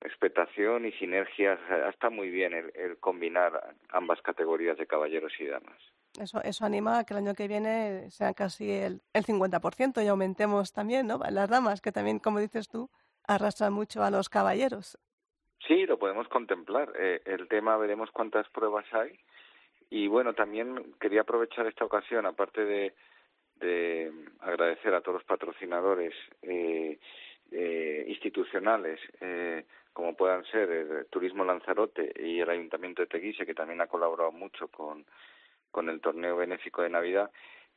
expectación y sinergias. Está muy bien el, el combinar ambas categorías de caballeros y damas.
Eso, eso anima a que el año que viene sean casi el, el 50% y aumentemos también, ¿no? Las damas, que también, como dices tú, arrastran mucho a los caballeros.
Sí, lo podemos contemplar. Eh, el tema veremos cuántas pruebas hay. Y bueno, también quería aprovechar esta ocasión, aparte de, de agradecer a todos los patrocinadores eh, eh, institucionales, eh, como puedan ser el Turismo Lanzarote y el Ayuntamiento de Teguise, que también ha colaborado mucho con, con el torneo benéfico de Navidad.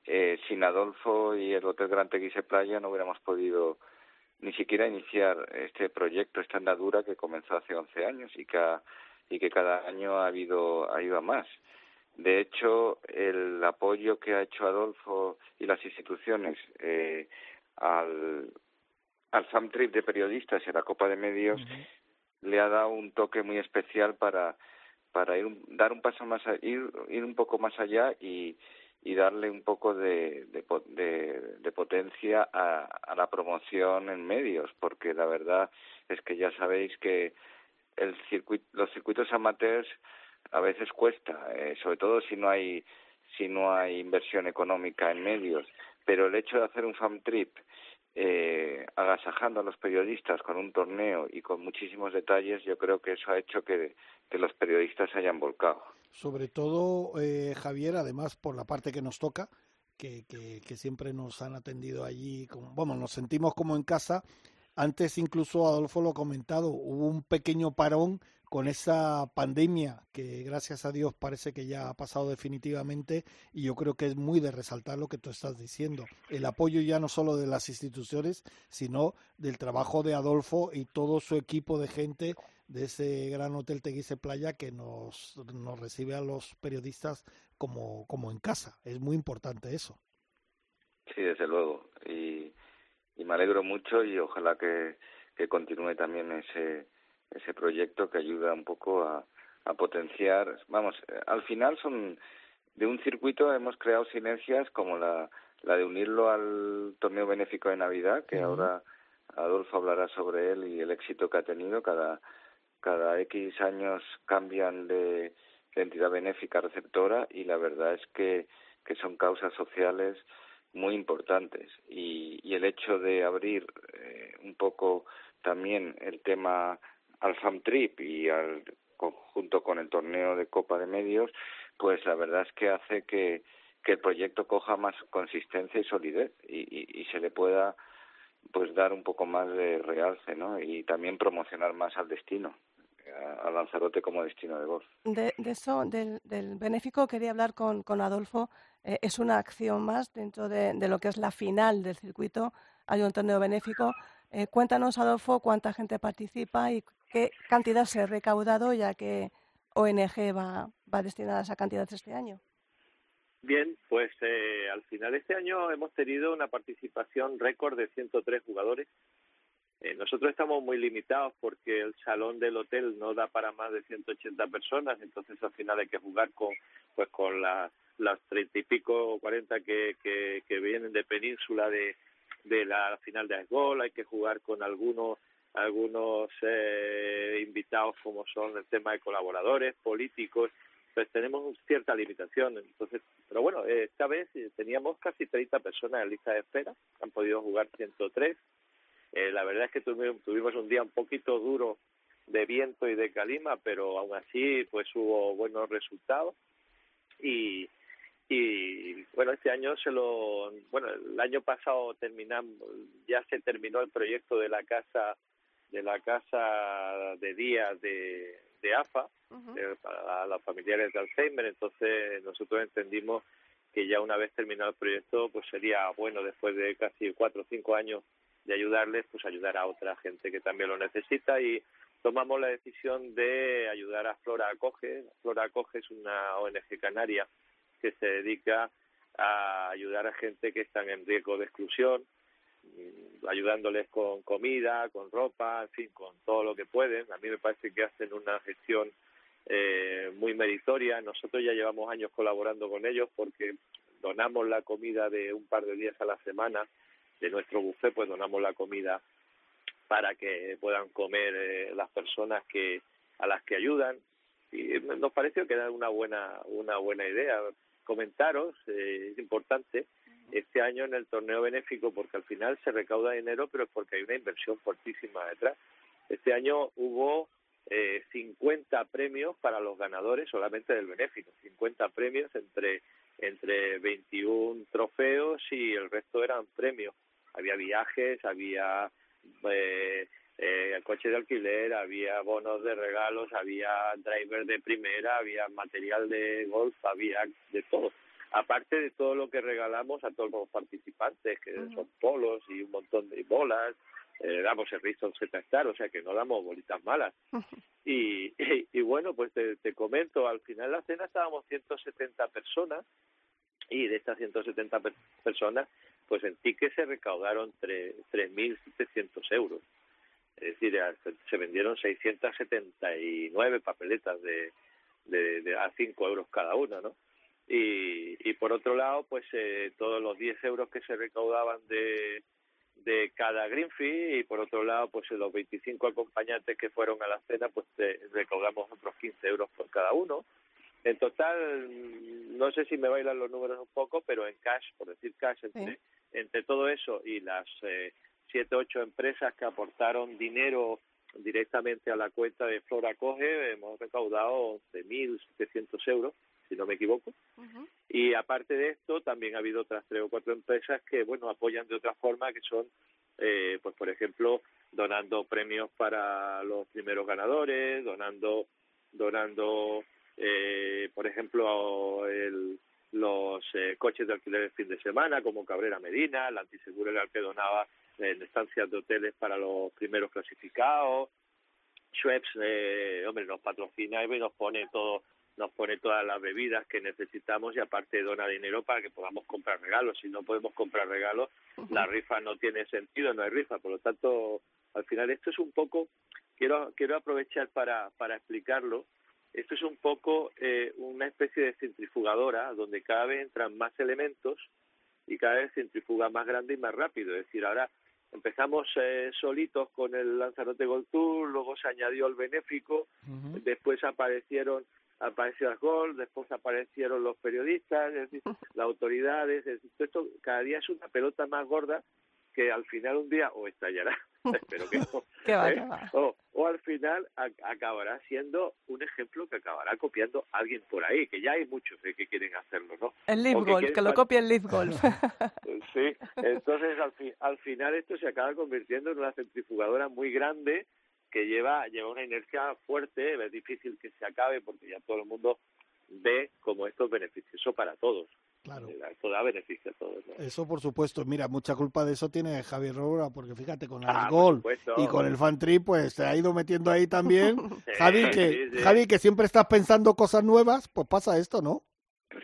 Eh, sin Adolfo y el Hotel Gran Teguise Playa no hubiéramos podido ni siquiera iniciar este proyecto, esta andadura que comenzó hace 11 años y que, ha- y que cada año ha habido, ha ido a más. De hecho, el apoyo que ha hecho Adolfo y las instituciones eh, al, al Fam Trip de periodistas y a la Copa de Medios le ha dado un toque muy especial para para ir dar un paso más ir un poco más allá y darle un poco de de, po- de, de potencia a, la promoción en medios porque la verdad es que ya sabéis que el circuito, los circuitos amateurs a veces cuesta, eh, sobre todo si no hay si no hay inversión económica en medios. Pero el hecho de hacer un fan trip eh, agasajando a los periodistas con un torneo y con muchísimos detalles, yo creo que eso ha hecho que, que los periodistas se hayan volcado.
Sobre todo, eh, Javier, además por la parte que nos toca, que, que, siempre nos han atendido allí, vamos, nos sentimos como en casa. Antes incluso Adolfo lo ha comentado, hubo un pequeño parón con esa pandemia que gracias a Dios parece que ya ha pasado definitivamente y yo creo que es muy de resaltar lo que tú estás diciendo. El apoyo ya no solo de las instituciones, sino del trabajo de Adolfo y todo su equipo de gente de ese gran hotel Teguise Playa que nos, nos recibe a los periodistas como, como en casa. Es muy importante eso.
Sí, desde luego. Y, y me alegro mucho y ojalá que, que continúe también ese, ese proyecto que ayuda un poco a, a potenciar. Vamos, al final son de un circuito hemos creado sinergias como la, la de unirlo al torneo benéfico de Navidad, que ahora Adolfo hablará sobre él y el éxito que ha tenido. Cada, cada X años cambian de, de entidad benéfica receptora y la verdad es que, que son causas sociales muy importantes y, y el hecho de abrir eh, un poco también el tema al Fam Trip y al junto con el torneo de Copa de Medios, pues la verdad es que hace que, que el proyecto coja más consistencia y solidez y, y, se le pueda pues dar un poco más de realce, ¿no? Y también promocionar más al destino, a Lanzarote como destino de golf.
De, de eso, del, del benéfico, quería hablar con, con Adolfo. Eh, es una acción más dentro de, de lo que es la final del circuito. Hay un torneo benéfico. Eh, cuéntanos, Adolfo, cuánta gente participa y qué cantidad se ha recaudado, ya que ONG va, va destinada a esa cantidad este año.
Bien, pues eh, al final de este año hemos tenido una participación récord de 103 jugadores. Eh, nosotros estamos muy limitados porque el salón del hotel no da para más de 180 personas, entonces al final hay que jugar con pues con la- las treinta y pico o cuarenta que, que, que vienen de península de, de la final de Asgol, hay que jugar con algunos algunos eh, invitados como son el tema de colaboradores políticos pues tenemos cierta limitación. Entonces pero bueno esta vez eh, teníamos casi 30 personas en lista de espera. Han podido jugar 103 eh, la verdad es que tuvimos, tuvimos un día un poquito duro de viento y de calima pero aún así pues hubo buenos resultados. Y y bueno este año se lo bueno el año pasado terminamos ya se terminó el proyecto de la casa de la casa de día de, de AFA eh, para los familiares de Alzheimer. Entonces nosotros entendimos que ya una vez terminado el proyecto pues sería bueno después de casi cuatro o cinco años de ayudarles pues ayudar a otra gente que también lo necesita. Y tomamos la decisión de ayudar a Flora Acoge. Flora Acoge es una ONG canaria que se dedica a ayudar a gente que están en riesgo de exclusión, ayudándoles con comida, con ropa, en fin, con todo lo que pueden. A mí me parece que hacen una gestión eh, muy meritoria. Nosotros ya llevamos años colaborando con ellos porque donamos la comida de un par de días a la semana de nuestro buffet, pues donamos la comida para que puedan comer eh, las personas que a las que ayudan y nos pareció que era una buena una buena idea comentaros eh, es importante este año en el torneo benéfico porque al final se recauda dinero pero es porque hay una inversión fortísima detrás este año hubo eh, 50 premios para los ganadores solamente del benéfico, 50 premios entre entre 21 trofeos y el resto eran premios. Había viajes, había eh, eh, coche de alquiler, había bonos de regalos, había driver de primera, había material de golf, había de todo. Aparte de todo lo que regalamos a todos los participantes, que son polos y un montón de bolas, eh, damos el Riston Z Star, o sea que no damos bolitas malas. Y, y, y bueno, pues te, te comento, al final de la cena estábamos 170 personas y de estas 170 per- personas, pues en tickets se recaudaron tre- 3.700 euros. Es decir, se vendieron 679 papeletas de, de, de a 5 euros cada una, ¿no? Y, y por otro lado, pues eh, todos los 10 euros que se recaudaban de, de cada green fee y por otro lado, pues los 25 acompañantes que fueron a la cena, pues eh, recaudamos otros 15 euros por cada uno. En total, mm, no sé si me bailan los números un poco, pero en cash, por decir cash, entre, entre todo eso y las eh, siete, ocho empresas que aportaron dinero directamente a la cuenta de Flora Coge, hemos recaudado 11.700 euros, si no me equivoco. Y aparte de esto, también ha habido otras tres o cuatro empresas que, bueno, apoyan de otra forma, que son, eh, pues por ejemplo, donando premios para los primeros ganadores, donando, donando, eh, por ejemplo, el, los eh, coches de alquiler de fin de semana, como Cabrera Medina, el antiseguro era el que donaba en estancias de hoteles para los primeros clasificados. Schweppes, eh, hombre, nos patrocina y nos pone todo nos pone todas las bebidas que necesitamos y aparte dona dinero para que podamos comprar regalos. Si no podemos comprar regalos, la rifa no tiene sentido, no hay rifa. Por lo tanto, al final esto es un poco, quiero quiero aprovechar para para explicarlo. Esto es un poco eh, una especie de centrifugadora donde cada vez entran más elementos y cada vez centrifuga más grande y más rápido. Es decir, ahora empezamos eh, solitos con el Lanzarote Gold Tour, luego se añadió el benéfico, después aparecieron apareció el gol, después aparecieron los periodistas, es decir, las autoridades, es decir, esto cada día es una pelota más gorda que al final un día o estallará, espero que no, ¿eh? o, o al final ac- acabará siendo un ejemplo que acabará copiando alguien por ahí, que ya hay muchos eh, que quieren hacerlo, ¿no?
El Leaf
O
Golf, que lo copie el Leaf Golf.
Sí, entonces al, fi- al final esto se acaba convirtiendo en una centrifugadora muy grande que lleva lleva una inercia fuerte, es difícil que se acabe porque ya todo el mundo ve como esto es beneficioso para todos.
Claro.
Esto da beneficio a todos. ¿no?
Eso por supuesto. Mira, mucha culpa de eso tiene Javier Roura, porque fíjate, con el
Ah,
gol y con el fan trip, pues se ha ido metiendo ahí también.
Sí,
Javi, que,
sí, sí.
Javi, que siempre estás pensando cosas nuevas, pues pasa esto, ¿no?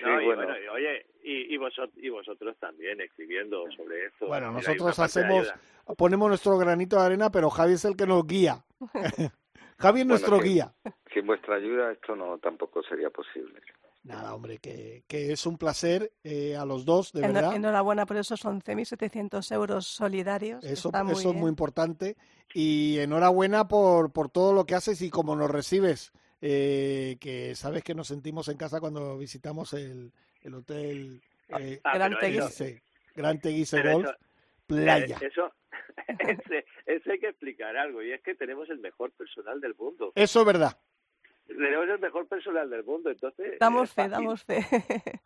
No, y
bueno.
bueno, y oye, y, y, vosotros, y vosotros también escribiendo sobre esto.
Bueno,
Mira,
nosotros hacemos,
ayuda.
Ponemos nuestro granito de arena, pero Javi es el que nos guía. Javi es
Bueno,
nuestro guía.
Sin vuestra ayuda esto no tampoco sería posible.
Nada, hombre, que, que es un placer eh, a los dos, de
Eno-
verdad.
Enhorabuena por esos 11.700 euros solidarios.
Eso,
Está muy
eso es muy importante. Y enhorabuena por, por todo lo que haces y como nos recibes, eh, que sabes que nos sentimos en casa cuando visitamos el, el hotel eh,
Ah,
Gran Teguise.
Gran Teguise Golf,
eso-
playa.
Eh, Eso, ese- eso hay que explicar algo, y es que tenemos el mejor personal del mundo.
Eso es verdad.
Tenemos el mejor personal del mundo, entonces...
Damos fe, damos fe.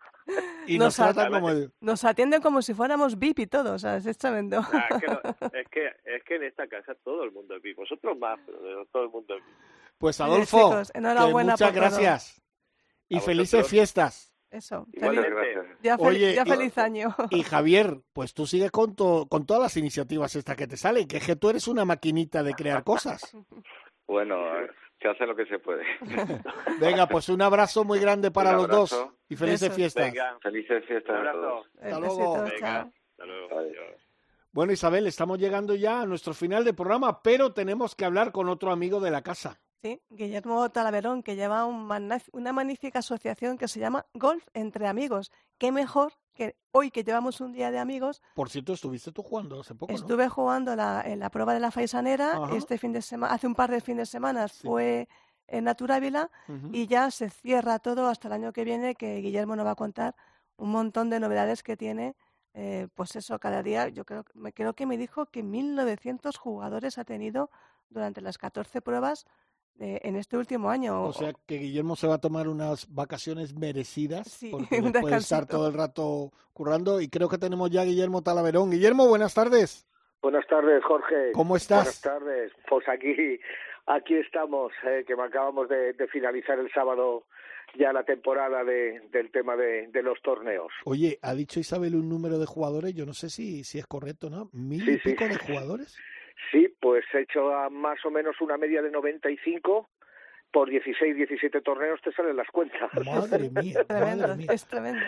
Y
Nos
nos tratan
atienden-
como...
Nos atienden como si fuéramos VIP y todo, o sea, es tremendo.
Es, que es que es que en esta casa todo el mundo es VIP, vosotros más, pero todo el mundo es VIP.
Pues Adolfo,
chicos, enhorabuena
muchas
por todo.
gracias. Y
A
felices
vosotros.
fiestas.
Eso. Feliz-
Gracias.
ya, fel-
Oye,
ya
y-
feliz año.
Y Javier, pues tú sigues con, to- con todas las iniciativas estas que te salen, que es que tú eres una maquinita de crear cosas.
Bueno, eh, se hace lo que se puede.
Venga, pues un abrazo muy grande para
Un
los dos y felices fiestas.
Venga,
Felices
un
fiestas a
abrazo.
todos.
Hasta luego.
besito,
Venga, hasta luego.
Adiós.
Bueno, Isabel, estamos llegando ya a nuestro final de programa, pero tenemos que hablar con otro amigo de la casa.
Sí, Guillermo Talaverón, que lleva un una magnífica asociación que se llama Golf entre Amigos. Qué mejor que hoy que llevamos un día de amigos,
Por cierto, estuviste tú jugando hace poco, ¿no?
estuve jugando la, en la prueba de la Faisanera
Ajá.
este fin de semana, hace un par de fines de semana
Sí.
fue en Naturávila y ya se cierra todo hasta el año que viene, que Guillermo nos va a contar un montón de novedades que tiene. eh, pues eso, cada día, yo creo, que- me creo que me dijo que 1.900 jugadores ha tenido durante las 14 pruebas en este último año.
O sea que Guillermo se va a tomar unas vacaciones merecidas
Sí,
porque
un
puede estar todo el rato currando y creo que tenemos ya a Guillermo Talaverón. Guillermo, buenas tardes.
Buenas tardes, Jorge.
¿Cómo estás?
Buenas tardes. Pues aquí, aquí estamos, eh, que acabamos de, de finalizar el sábado ya la temporada de, del tema de, de los torneos.
Oye, ha dicho Isabel un número de jugadores, yo no sé si, si es correcto, ¿no? ¿Mil
Sí,
y
sí.
pico de jugadores?
Sí, pues he hecho a más o menos una media de 95 por 16, 17 torneos, te salen las cuentas.
Madre mía,
Tremendo,
madre mía.
es tremendo.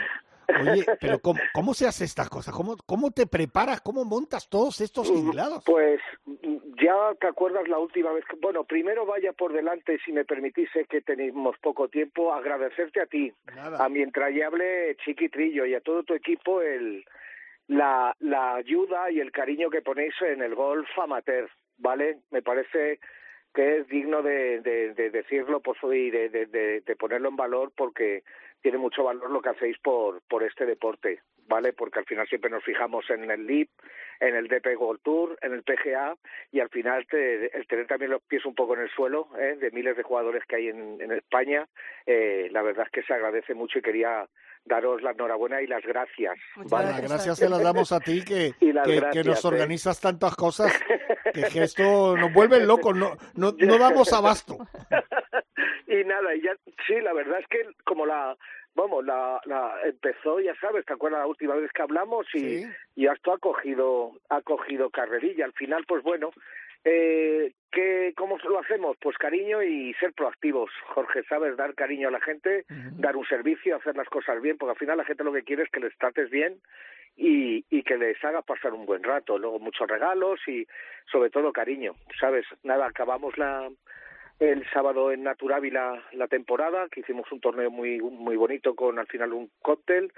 Oye, pero ¿cómo, cómo se hace estas cosas? ¿Cómo, ¿Cómo te preparas? ¿Cómo montas todos estos jubilados?
Pues mm, ya te acuerdas la última vez que, bueno, primero vaya por delante, si me permitise que tenemos poco tiempo, agradecerte a ti,
Nada.
a mi entrañable Chiquitrillo y a todo tu equipo el la, la ayuda y el cariño que ponéis en el golf amateur, ¿vale? Me parece que es digno de, de, de decirlo pues, y de, ponerlo en valor porque tiene mucho valor lo que hacéis por, por este deporte, ¿vale? Porque al final siempre nos fijamos en el LIP, en el DP World Tour, en el PGA y al final te- el tener también los pies un poco en el suelo ¿eh? de miles de jugadores que hay en, en España, eh, la verdad es que se agradece mucho y quería daros la enhorabuena y las gracias. ¿vale?
Las gracias se las damos a ti que, que, que
gracias,
nos
¿eh?
organizas tantas cosas que, que esto nos vuelve locos, no, no, no damos abasto.
y nada, y ya, sí, la verdad es que como la, vamos, la, la empezó, ya sabes, ¿te acuerdas la última vez que hablamos? Y, y esto ha cogido, ha cogido carrerilla. Al final, pues bueno, eh, ¿qué, ¿cómo lo hacemos? Pues cariño y ser proactivos, Jorge, ¿sabes? Dar cariño a la gente, dar un servicio, hacer las cosas bien, porque al final la gente lo que quiere es que les trates bien y, y que les haga pasar un buen rato. Luego muchos regalos y sobre todo cariño, ¿sabes? Nada, acabamos la el sábado en Naturávila la temporada, que hicimos un torneo muy muy bonito con al final un cóctel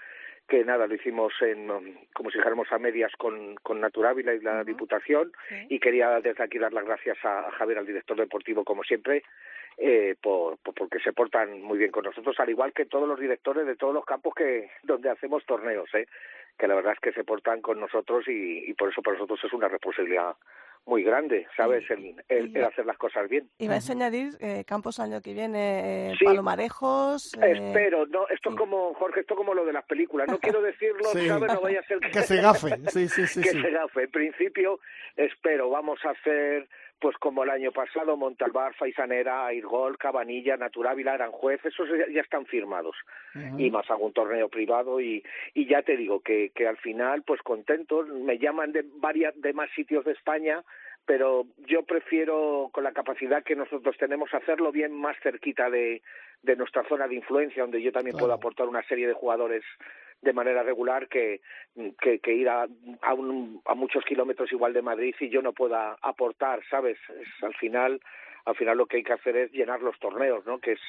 que nada, lo hicimos en, um, como si dijéramos a medias con, con Naturávila y la Diputación y quería desde aquí dar las gracias a, a Javier, al director deportivo, como siempre, eh, por, por- porque se portan muy bien con nosotros, al igual que todos los directores de todos los campos que donde hacemos torneos, ¿eh? que la verdad es que se portan con nosotros y, y por eso para nosotros es una responsabilidad muy grande, ¿sabes? El, el- el hacer las cosas bien.
Y vais a añadir eh, campos año que viene, eh,
Sí.
palomarejos. eh,
Espero, no, esto es como, Jorge, esto es como lo de las películas, no quiero decirlo,
Sí.
¿sabes? No vaya a ser
Que se gafe, sí, sí, sí.
que
sí.
se gafe. En principio, espero, vamos a hacer, pues como el año pasado, Montalbar, Faisanera, Airgol, Cabanilla, Naturávila, Aranjuez, esos ya, están firmados. Y más algún torneo privado y, y ya te digo que, que al final, pues contentos, me llaman de varias, de más sitios de España, pero yo prefiero, con la capacidad que nosotros tenemos, hacerlo bien más cerquita de, de nuestra zona de influencia, donde yo también puedo aportar una serie de jugadores de manera regular que, que, que ir a, a, un- a muchos kilómetros igual de Madrid y yo no pueda aportar, ¿sabes? Es, al final al final lo que hay que hacer es llenar los torneos, ¿no? Que es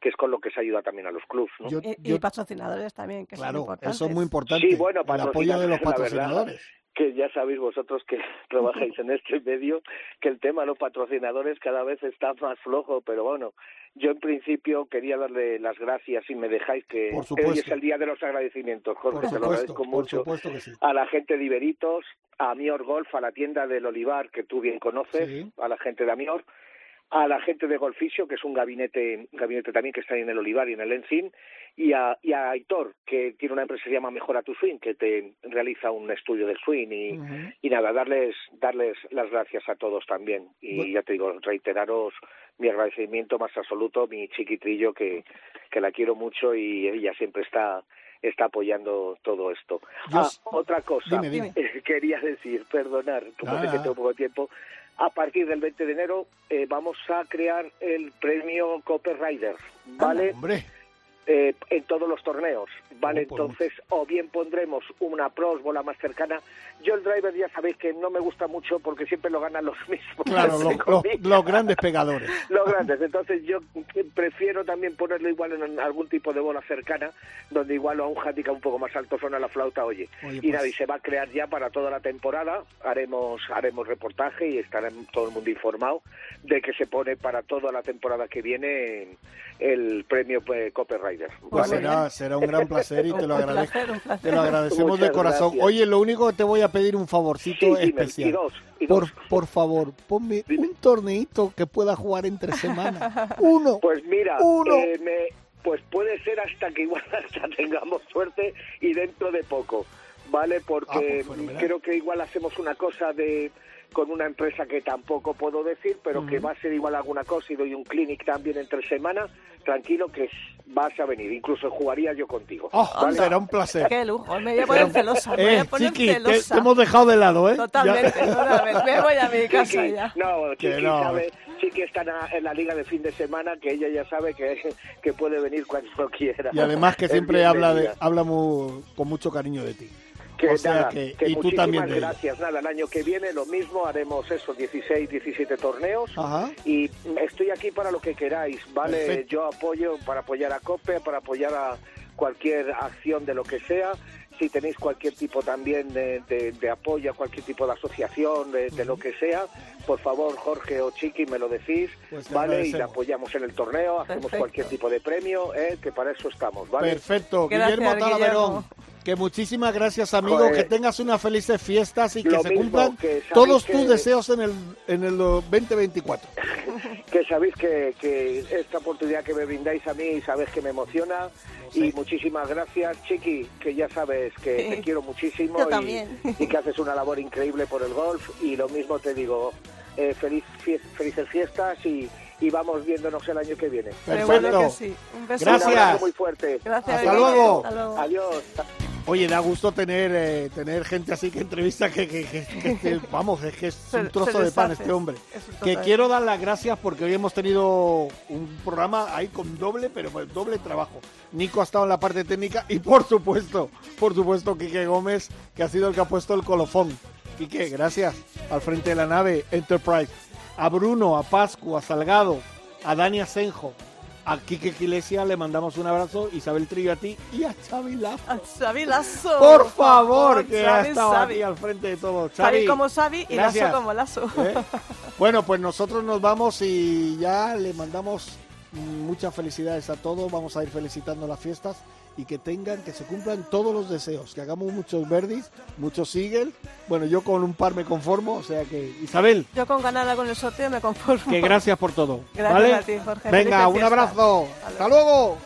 que es con lo que se ayuda también a los clubs, ¿no?
y, y patrocinadores también, que son
Claro,
importantes.
eso es muy importante.
Sí, bueno,
el apoyo de los
patrocinadores. Que ya sabéis vosotros que trabajáis en este medio que el tema de los patrocinadores cada vez está más flojo, pero bueno, yo en principio quería darle las gracias si me dejáis que hoy es el día de los agradecimientos, Jorge,
Por
te lo agradezco
por
mucho.
supuesto que sí.
A la gente de Iberitos, a Amior Golf, a la tienda del Olivar que tú bien conoces,
Sí.
a la gente de Amior, a la gente de Golfisio, que es un gabinete, un gabinete también que está en el Olivar y en el Encin, y a, y a Aitor, que tiene una empresa que se llama Mejora tu Swing, que te realiza un estudio de swing y, y nada, darles, darles las gracias a todos también. Y ya te digo, reiteraros mi agradecimiento más absoluto, mi chiquitrillo, que, que la quiero mucho y ella siempre está está apoyando todo esto. Ah, otra cosa,
Dime, dime.
quería decir, perdonar, como sé que tengo poco tiempo, a partir del 20 de enero eh, vamos a crear el premio Copper Rider, ¿vale?
Hombre,
Eh, en todos los torneos, ¿vale? Entonces, o bien pondremos una pros bola más cercana. Yo el driver ya sabéis que no me gusta mucho porque siempre lo ganan los mismos.
claro, los, los- los grandes pegadores.
Los grandes, entonces yo prefiero también ponerlo igual en algún tipo de bola cercana, donde igual a un handicap un poco más alto suena la flauta, oye.
Oye,
y
pues-
nada, y se va a crear ya para toda la temporada, haremos haremos reportaje y estará todo el mundo informado de que se pone para toda la temporada que viene el premio pues, Copper Rider.
Pues
¿vale?
será, será un gran placer y te lo agradezco.
placer, un placer.
Te lo agradecemos de
Muchas
corazón.
gracias.
Oye, lo único que te voy a pedir un favorcito
Sí, dime,
especial.
y dos, y
por,
dos.
por favor, ponme un torneito que pueda jugar entre semanas. Uno.
Pues mira,
Uno.
eh, me- pues puede ser hasta que igual hasta tengamos suerte y dentro de poco, ¿vale? Porque
Ah, pues
creo que igual hacemos una cosa de con una empresa que tampoco puedo decir, pero que va a ser igual alguna cosa y doy un clinic también entre semana, tranquilo que vas a venir, incluso jugaría yo contigo.
Oh,
¿vale?
será un placer.
Qué lujo, me voy a poner celosa, me voy
Eh,
a poner
Chiqui, te,
celosa.
te hemos dejado de lado, ¿eh?
Totalmente,
Ya-
totalmente. Me voy a mi casa
Chiqui,
ya.
No,
Que
Chiqui
no.
sabe, Chiqui está en la, en la liga de fin de semana, que ella ya sabe que, que puede venir cuando quiera.
Y además que siempre habla de, habla muy- con mucho cariño de ti.
Que
o sea
nada,
que,
que
y tú
muchísimas
también
gracias. Nada, el año que viene lo mismo, haremos eso, 16, 17 torneos.
Ajá.
Y estoy aquí para lo que queráis, ¿vale?
Perfecto.
Yo apoyo para apoyar a COPE, para apoyar a cualquier acción de lo que sea. Si tenéis cualquier tipo también de, de- de apoyo, a cualquier tipo de asociación, de, de lo que sea, por favor, Jorge o Chiqui, me lo decís,
Pues
¿vale? Y le apoyamos en el torneo, hacemos
Perfecto.
cualquier tipo de premio, ¿eh? que para eso estamos, ¿vale?
Perfecto.
Gracias,
Guillermo Talaverón. Que muchísimas gracias, amigo.
Joder.
Que tengas unas felices fiestas y que
Lo
se cumplan
que
todos
que-
tus deseos en el, en el 2024.
que sabéis que, que esta oportunidad que me brindáis a mí, sabéis que me emociona. Y muchísimas gracias, Chiqui, que ya sabes que
Sí.
te quiero muchísimo
Yo
y,
también.
y que haces una labor increíble por el golf. Y lo mismo te digo, eh, feliz, fie- felices fiestas y, y vamos viéndonos el año que viene.
Perfecto.
que sí. Un beso
Gracias.
Un muy fuerte.
Gracias.
Hasta luego.
Hasta luego.
Adiós.
Oye, da gusto tener eh, tener gente así que entrevista que, que, que- que- que- vamos, es que es
Se-
un trozo de pan este hombre. Que quiero dar las gracias porque hoy hemos tenido un programa ahí con doble, pero con doble trabajo. Nico ha estado en la parte técnica y por supuesto, por supuesto, Quique Gómez, que ha sido el que ha puesto el colofón. Quique, gracias. Al frente de la nave Enterprise. A Bruno, a Pascu, a Salgado, a Dani Asenjo, a Quique Iglesias le mandamos un abrazo, Isabel Trillo a ti y a Xavi Lazo.
A Xavi Lazo.
Por favor, que ha estado
Xavi.
aquí al frente de todo.
Xavi
Xavi,
como Xavi y
gracias.
Lazo como Lazo.
¿eh? Bueno, pues nosotros nos vamos y ya le mandamos muchas felicidades a todos. Vamos a ir felicitando las fiestas y que tengan, que se cumplan todos los deseos, que hagamos muchos verdis, muchos eagle. Bueno, yo con un par me conformo, o sea que Isabel,
Yo con ganada con el sorteo me conformo.
que gracias por todo.
Gracias
¿vale?
a ti, Jorge.
Venga, un abrazo.
Hasta
Hasta luego.